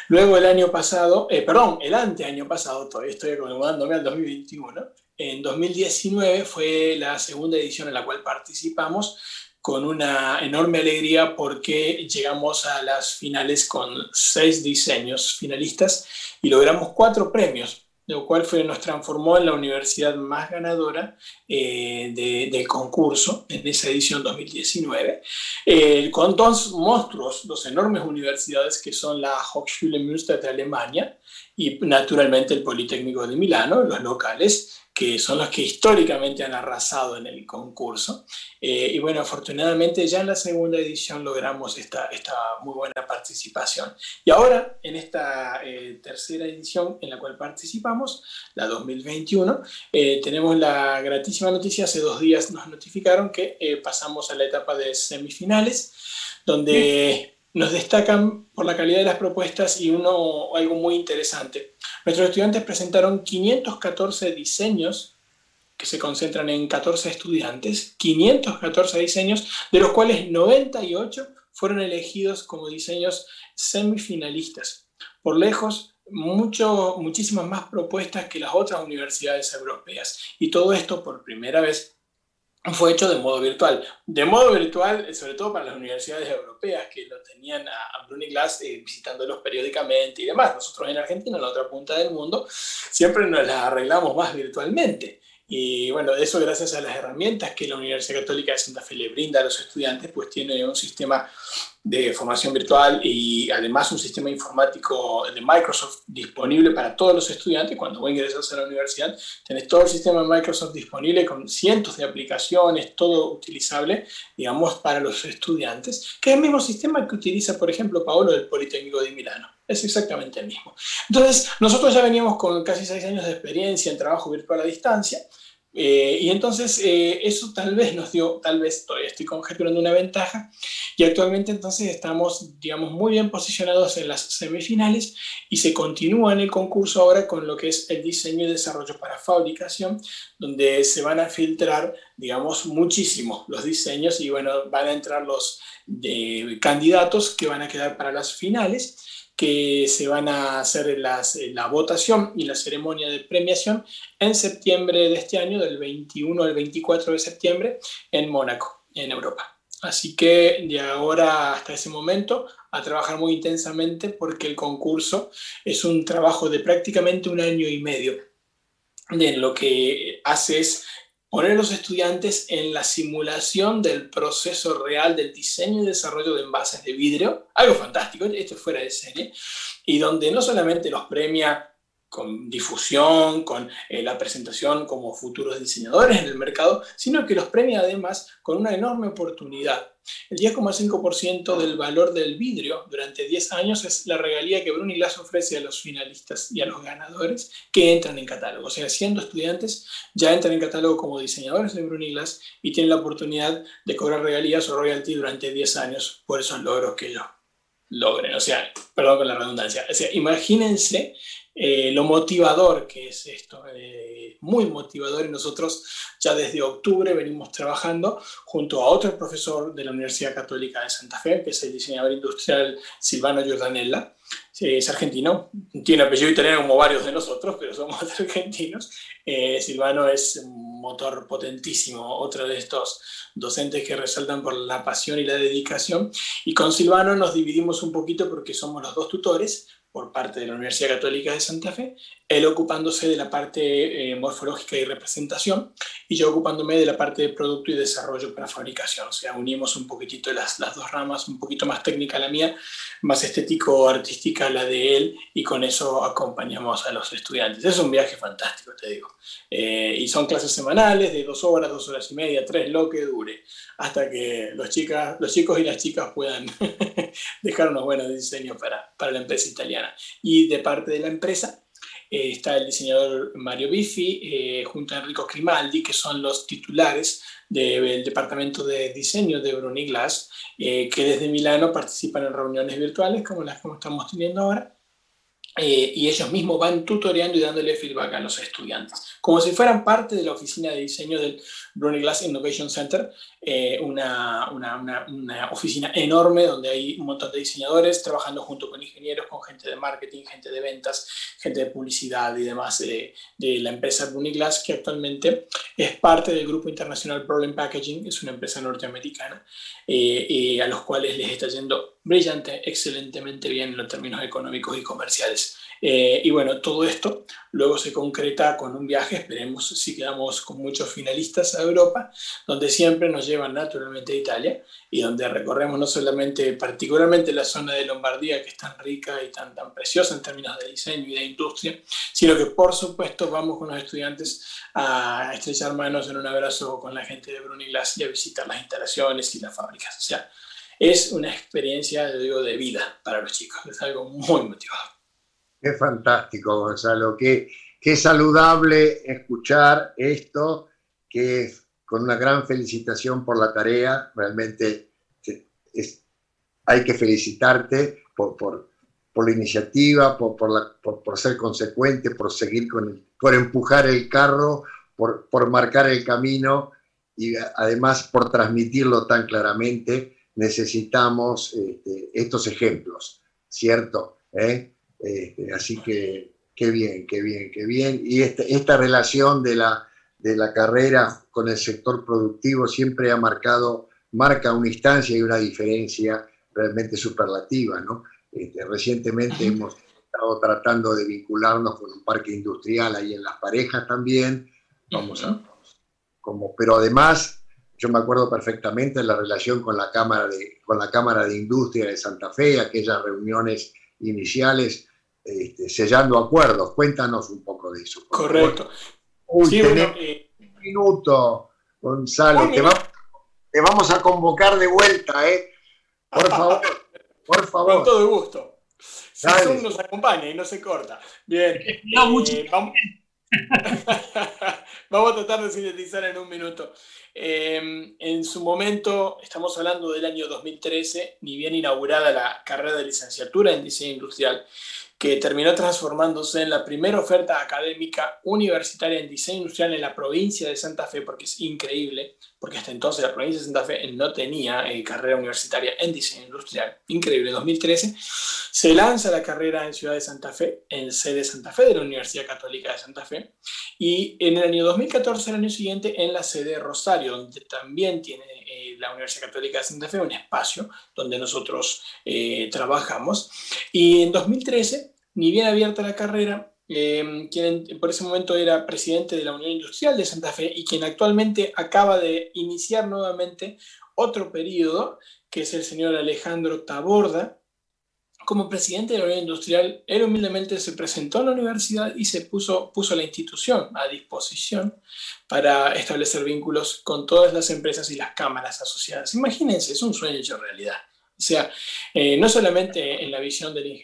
Luego el año pasado, eh, perdón, el anteaño pasado, todavía estoy acomodándome al 2021, en 2019 fue la segunda edición en la cual participamos con una enorme alegría porque llegamos a las finales con seis diseños finalistas y logramos cuatro premios lo cual fue, nos transformó en la universidad más ganadora eh, de, del concurso en esa edición 2019, eh, con dos monstruos, dos enormes universidades que son la Hochschule Münster de Alemania y naturalmente el Politécnico de Milano, los locales, que son los que históricamente han arrasado en el concurso. Eh, y bueno, afortunadamente ya en la segunda edición logramos esta, esta muy buena participación. Y ahora, en esta eh, tercera edición en la cual participamos, la 2021, eh, tenemos la gratísima noticia, hace dos días nos notificaron que pasamos a la etapa de semifinales, donde nos destacan por la calidad de las propuestas y uno, algo muy interesante. Nuestros estudiantes presentaron 514 diseños que se concentran en 14 estudiantes, 514 diseños, de los cuales 98 fueron elegidos como diseños semifinalistas. Por lejos, mucho, muchísimas más propuestas que las otras universidades europeas. Y todo esto por primera vez fue hecho de modo virtual. De modo virtual, sobre todo para las universidades europeas que lo tenían a, Bruni Glass eh, visitándolos periódicamente y demás. Nosotros en Argentina, en la otra punta del mundo, siempre nos las arreglamos más virtualmente. Y bueno, eso gracias a las herramientas que la Universidad Católica de Santa Fe le brinda a los estudiantes, pues tiene un sistema de formación virtual y además un sistema informático de Microsoft disponible para todos los estudiantes. Cuando vos ingresas a la universidad, tenés todo el sistema de Microsoft disponible con cientos de aplicaciones, todo utilizable, digamos, para los estudiantes, que es el mismo sistema que utiliza, por ejemplo, Paolo del Politécnico de Milano. Es exactamente el mismo. Entonces, nosotros ya veníamos con casi seis años de experiencia en trabajo virtual a distancia eh, y entonces eh, eso tal vez nos dio, tal vez todavía estoy conjeturando una ventaja. Y actualmente entonces estamos, digamos, muy bien posicionados en las semifinales y se continúa en el concurso ahora con lo que es el diseño y desarrollo para fabricación, donde se van a filtrar, digamos, muchísimo los diseños y bueno, van a entrar los eh, candidatos que van a quedar para las finales que se van a hacer las, eh, la votación y la ceremonia de premiación en septiembre de este año, del 21 al 24 de septiembre, en Mónaco, en Europa. Así que de ahora hasta ese momento a trabajar muy intensamente porque el concurso es un trabajo de prácticamente un año y medio. De lo que hace es poner a los estudiantes en la simulación del proceso real del diseño y desarrollo de envases de vidrio, algo fantástico, esto es fuera de serie, y donde no solamente los premia con difusión, con eh, la presentación como futuros diseñadores en el mercado, sino que los premia además con una enorme oportunidad. El 10,5% del valor del vidrio durante 10 años es la regalía que Bruni Glass ofrece a los finalistas y a los ganadores que entran en catálogo. O sea, siendo estudiantes, ya entran en catálogo como diseñadores de Bruni Glass y tienen la oportunidad de cobrar regalías o royalty durante 10 años por esos logros que ellos logren. O sea, perdón con la redundancia. O sea, imagínense eh, lo motivador que es esto, eh, muy motivador y nosotros ya desde octubre venimos trabajando junto a otro profesor de la Universidad Católica de Santa Fe, que es el diseñador industrial Silvano Giordanella, es argentino, tiene apellido italiano como varios de nosotros, pero somos argentinos. Eh, Silvano es un motor potentísimo, otro de estos docentes que resaltan por la pasión y la dedicación. Y con Silvano nos dividimos un poquito porque somos los dos tutores, por parte de la Universidad Católica de Santa Fe, él ocupándose de la parte eh, morfológica y representación y yo ocupándome de la parte de producto y desarrollo para fabricación. O sea, unimos un poquitito las, las dos ramas, un poquito más técnica la mía, más estético-artística la de él y con eso acompañamos a los estudiantes. Es un viaje fantástico, te digo. Eh, y son clases semanales de dos horas, dos horas y media, tres, lo que dure, hasta que los, chicas, los chicos y las chicas puedan dejar unos buenos diseños para, para la empresa italiana. Y de parte de la empresa eh, está el diseñador Mario Biffi eh, junto a Enrico Grimaldi, que son los titulares del departamento de diseño de Bruni Glass, eh, que desde Milano participan en reuniones virtuales como las que estamos teniendo ahora. Y ellos mismos van tutoreando y dándole feedback a los estudiantes, como si fueran parte de la oficina de diseño del Bruni Glass Innovation Center, eh, una, una, una, oficina enorme donde hay un montón de diseñadores trabajando junto con ingenieros, con gente de marketing, gente de ventas, gente de publicidad y demás de, de la empresa Bruni Glass, que actualmente es parte del grupo internacional Problem Packaging, es una empresa norteamericana, eh, a los cuales les está yendo brillante, excelentemente bien en los términos económicos y comerciales. Eh, y bueno, todo esto luego se concreta con un viaje, esperemos si quedamos con muchos finalistas a Europa, donde siempre nos llevan naturalmente a Italia y donde recorremos no solamente, particularmente la zona de Lombardía, que es tan rica y tan, tan preciosa en términos de diseño y de industria, sino que por supuesto vamos con los estudiantes a estrechar manos en un abrazo con la gente de Bruniglas y a visitar las instalaciones y las fábricas. O sea, es una experiencia, digo, de vida para los chicos. Es algo muy motivador. Es fantástico, Gonzalo. Qué, qué saludable escuchar esto, que con una gran felicitación por la tarea. Realmente hay que felicitarte por, por, por la iniciativa, por, por, por- ser consecuente, por seguir con el- por empujar el carro, por, por marcar el camino y además por transmitirlo tan claramente. Necesitamos este, estos ejemplos, ¿cierto? ¿Eh? Este, así que qué bien, qué bien, qué bien. Y este- esta relación de la, de la carrera con el sector productivo siempre ha marcado, marca una instancia y una diferencia realmente superlativa, ¿no? Este, recientemente hemos estado tratando de vincularnos con un parque industrial ahí en Las Parejas también, vamos a, como, pero además yo me acuerdo perfectamente la relación con la Cámara de, con la Cámara de Industria de Santa Fe, aquellas reuniones iniciales, este, sellando acuerdos. Cuéntanos un poco de eso. por favor. Uy, Sí, tenés bueno, eh, un minuto, Gonzalo. Te, minuto. va- te vamos a convocar de vuelta, ¿eh? Por favor, por con favor. todo gusto. Si. Zoom nos acompaña y no se corta. Bien. No, eh, vamos... vamos a tratar de sintetizar en un minuto. Eh, en su momento, estamos hablando del año 2013, ni bien inaugurada la carrera de licenciatura en diseño industrial, que terminó transformándose en la primera oferta académica universitaria en diseño industrial en la provincia de Santa Fe, porque es increíble, porque hasta entonces la provincia de Santa Fe no tenía eh, carrera universitaria en diseño industrial. Increíble, 2013 se lanza la carrera en Ciudad de Santa Fe, en sede Santa Fe de la Universidad Católica de Santa Fe, y en el año 2014, el año siguiente, en la sede de Rosario, donde también tiene eh, la Universidad Católica de Santa Fe un espacio donde nosotros eh, trabajamos. Y en 2013, ni bien abierta la carrera, eh, quien por ese momento era presidente de la Unión Industrial de Santa Fe y quien actualmente acaba de iniciar nuevamente otro periodo, que es el señor Alejandro Taborda, como presidente de la Unión Industrial, él humildemente se presentó a la universidad y se puso, puso la institución a disposición para establecer vínculos con todas las empresas y las cámaras asociadas. Imagínense, es un sueño hecho realidad. O sea, eh, no solamente en la visión del,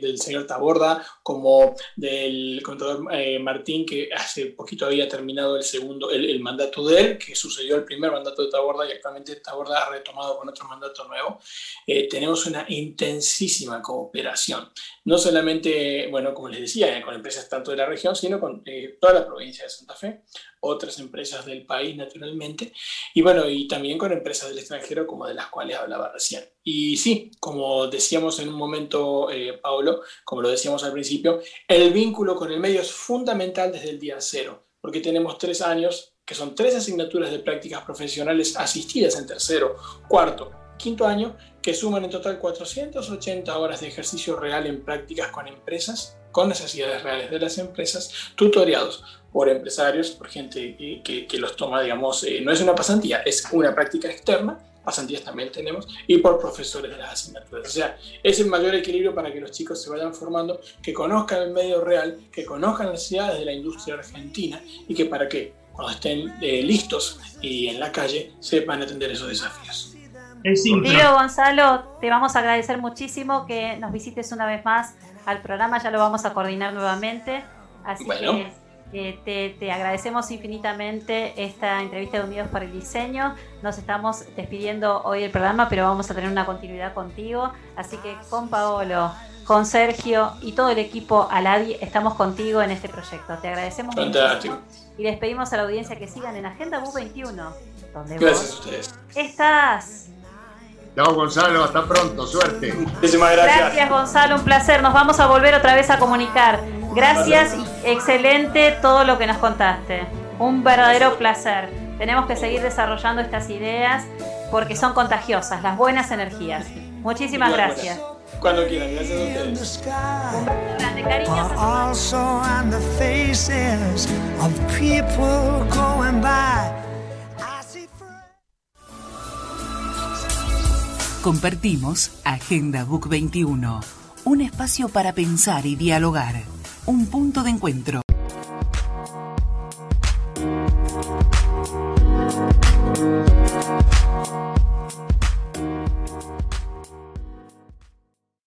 del señor Taborda, como del contador eh, Martín, que hace poquito había terminado el segundo, el, mandato de él, que sucedió el primer mandato de Taborda y actualmente Taborda ha retomado con otro mandato nuevo, eh, tenemos una intensísima cooperación. No solamente, bueno, como les decía, eh, con empresas tanto de la región, sino con eh, toda la provincia de Santa Fe, otras empresas del país, naturalmente, y bueno, y también con empresas del extranjero, como de las cuales hablaba recién. Y sí, como decíamos en un momento, eh, Paulo, como lo decíamos al principio, el vínculo con el medio es fundamental desde el día cero, porque tenemos tres años, que son tres asignaturas de prácticas profesionales asistidas en tercero, cuarto, quinto año, que suman en total 480 horas de ejercicio real en prácticas con empresas, con necesidades reales de las empresas, tutoriados por empresarios, por gente que, que- que los toma, digamos, eh, no es una pasantía, es una práctica externa, pasantías también tenemos, y por profesores de las asignaturas. O sea, es el mayor equilibrio para que los chicos se vayan formando, que conozcan el medio real, que conozcan las necesidades de la industria argentina y que para que cuando estén eh, listos y en la calle sepan atender esos desafíos. Es Gonzalo, te vamos a agradecer muchísimo que nos visites una vez más al programa, ya lo vamos a coordinar nuevamente. Así Bueno. que eh, te, te agradecemos infinitamente esta entrevista de Unidos por el Diseño. Nos estamos despidiendo hoy del programa, pero vamos a tener una continuidad contigo. Así que con Paolo, con Sergio y todo el equipo Aladi estamos contigo en este proyecto. Te agradecemos Fantástico. muchísimo y les pedimos a la audiencia que sigan en Agenda Bu 21, donde Gracias a ustedes. estás. Chao, Gonzalo. Hasta pronto. Suerte. Muchísimas gracias. Gracias Gonzalo, un placer. Nos vamos a volver otra vez a comunicar. Gracias y excelente todo lo que nos contaste. Un verdadero placer. Tenemos que seguir desarrollando estas ideas porque son contagiosas, las buenas energías. Muchísimas gracias. Cuando quieran, gracias a ustedes. Grande, cariños. Compartimos Agenda Book 21, un espacio para pensar y dialogar, un punto de encuentro.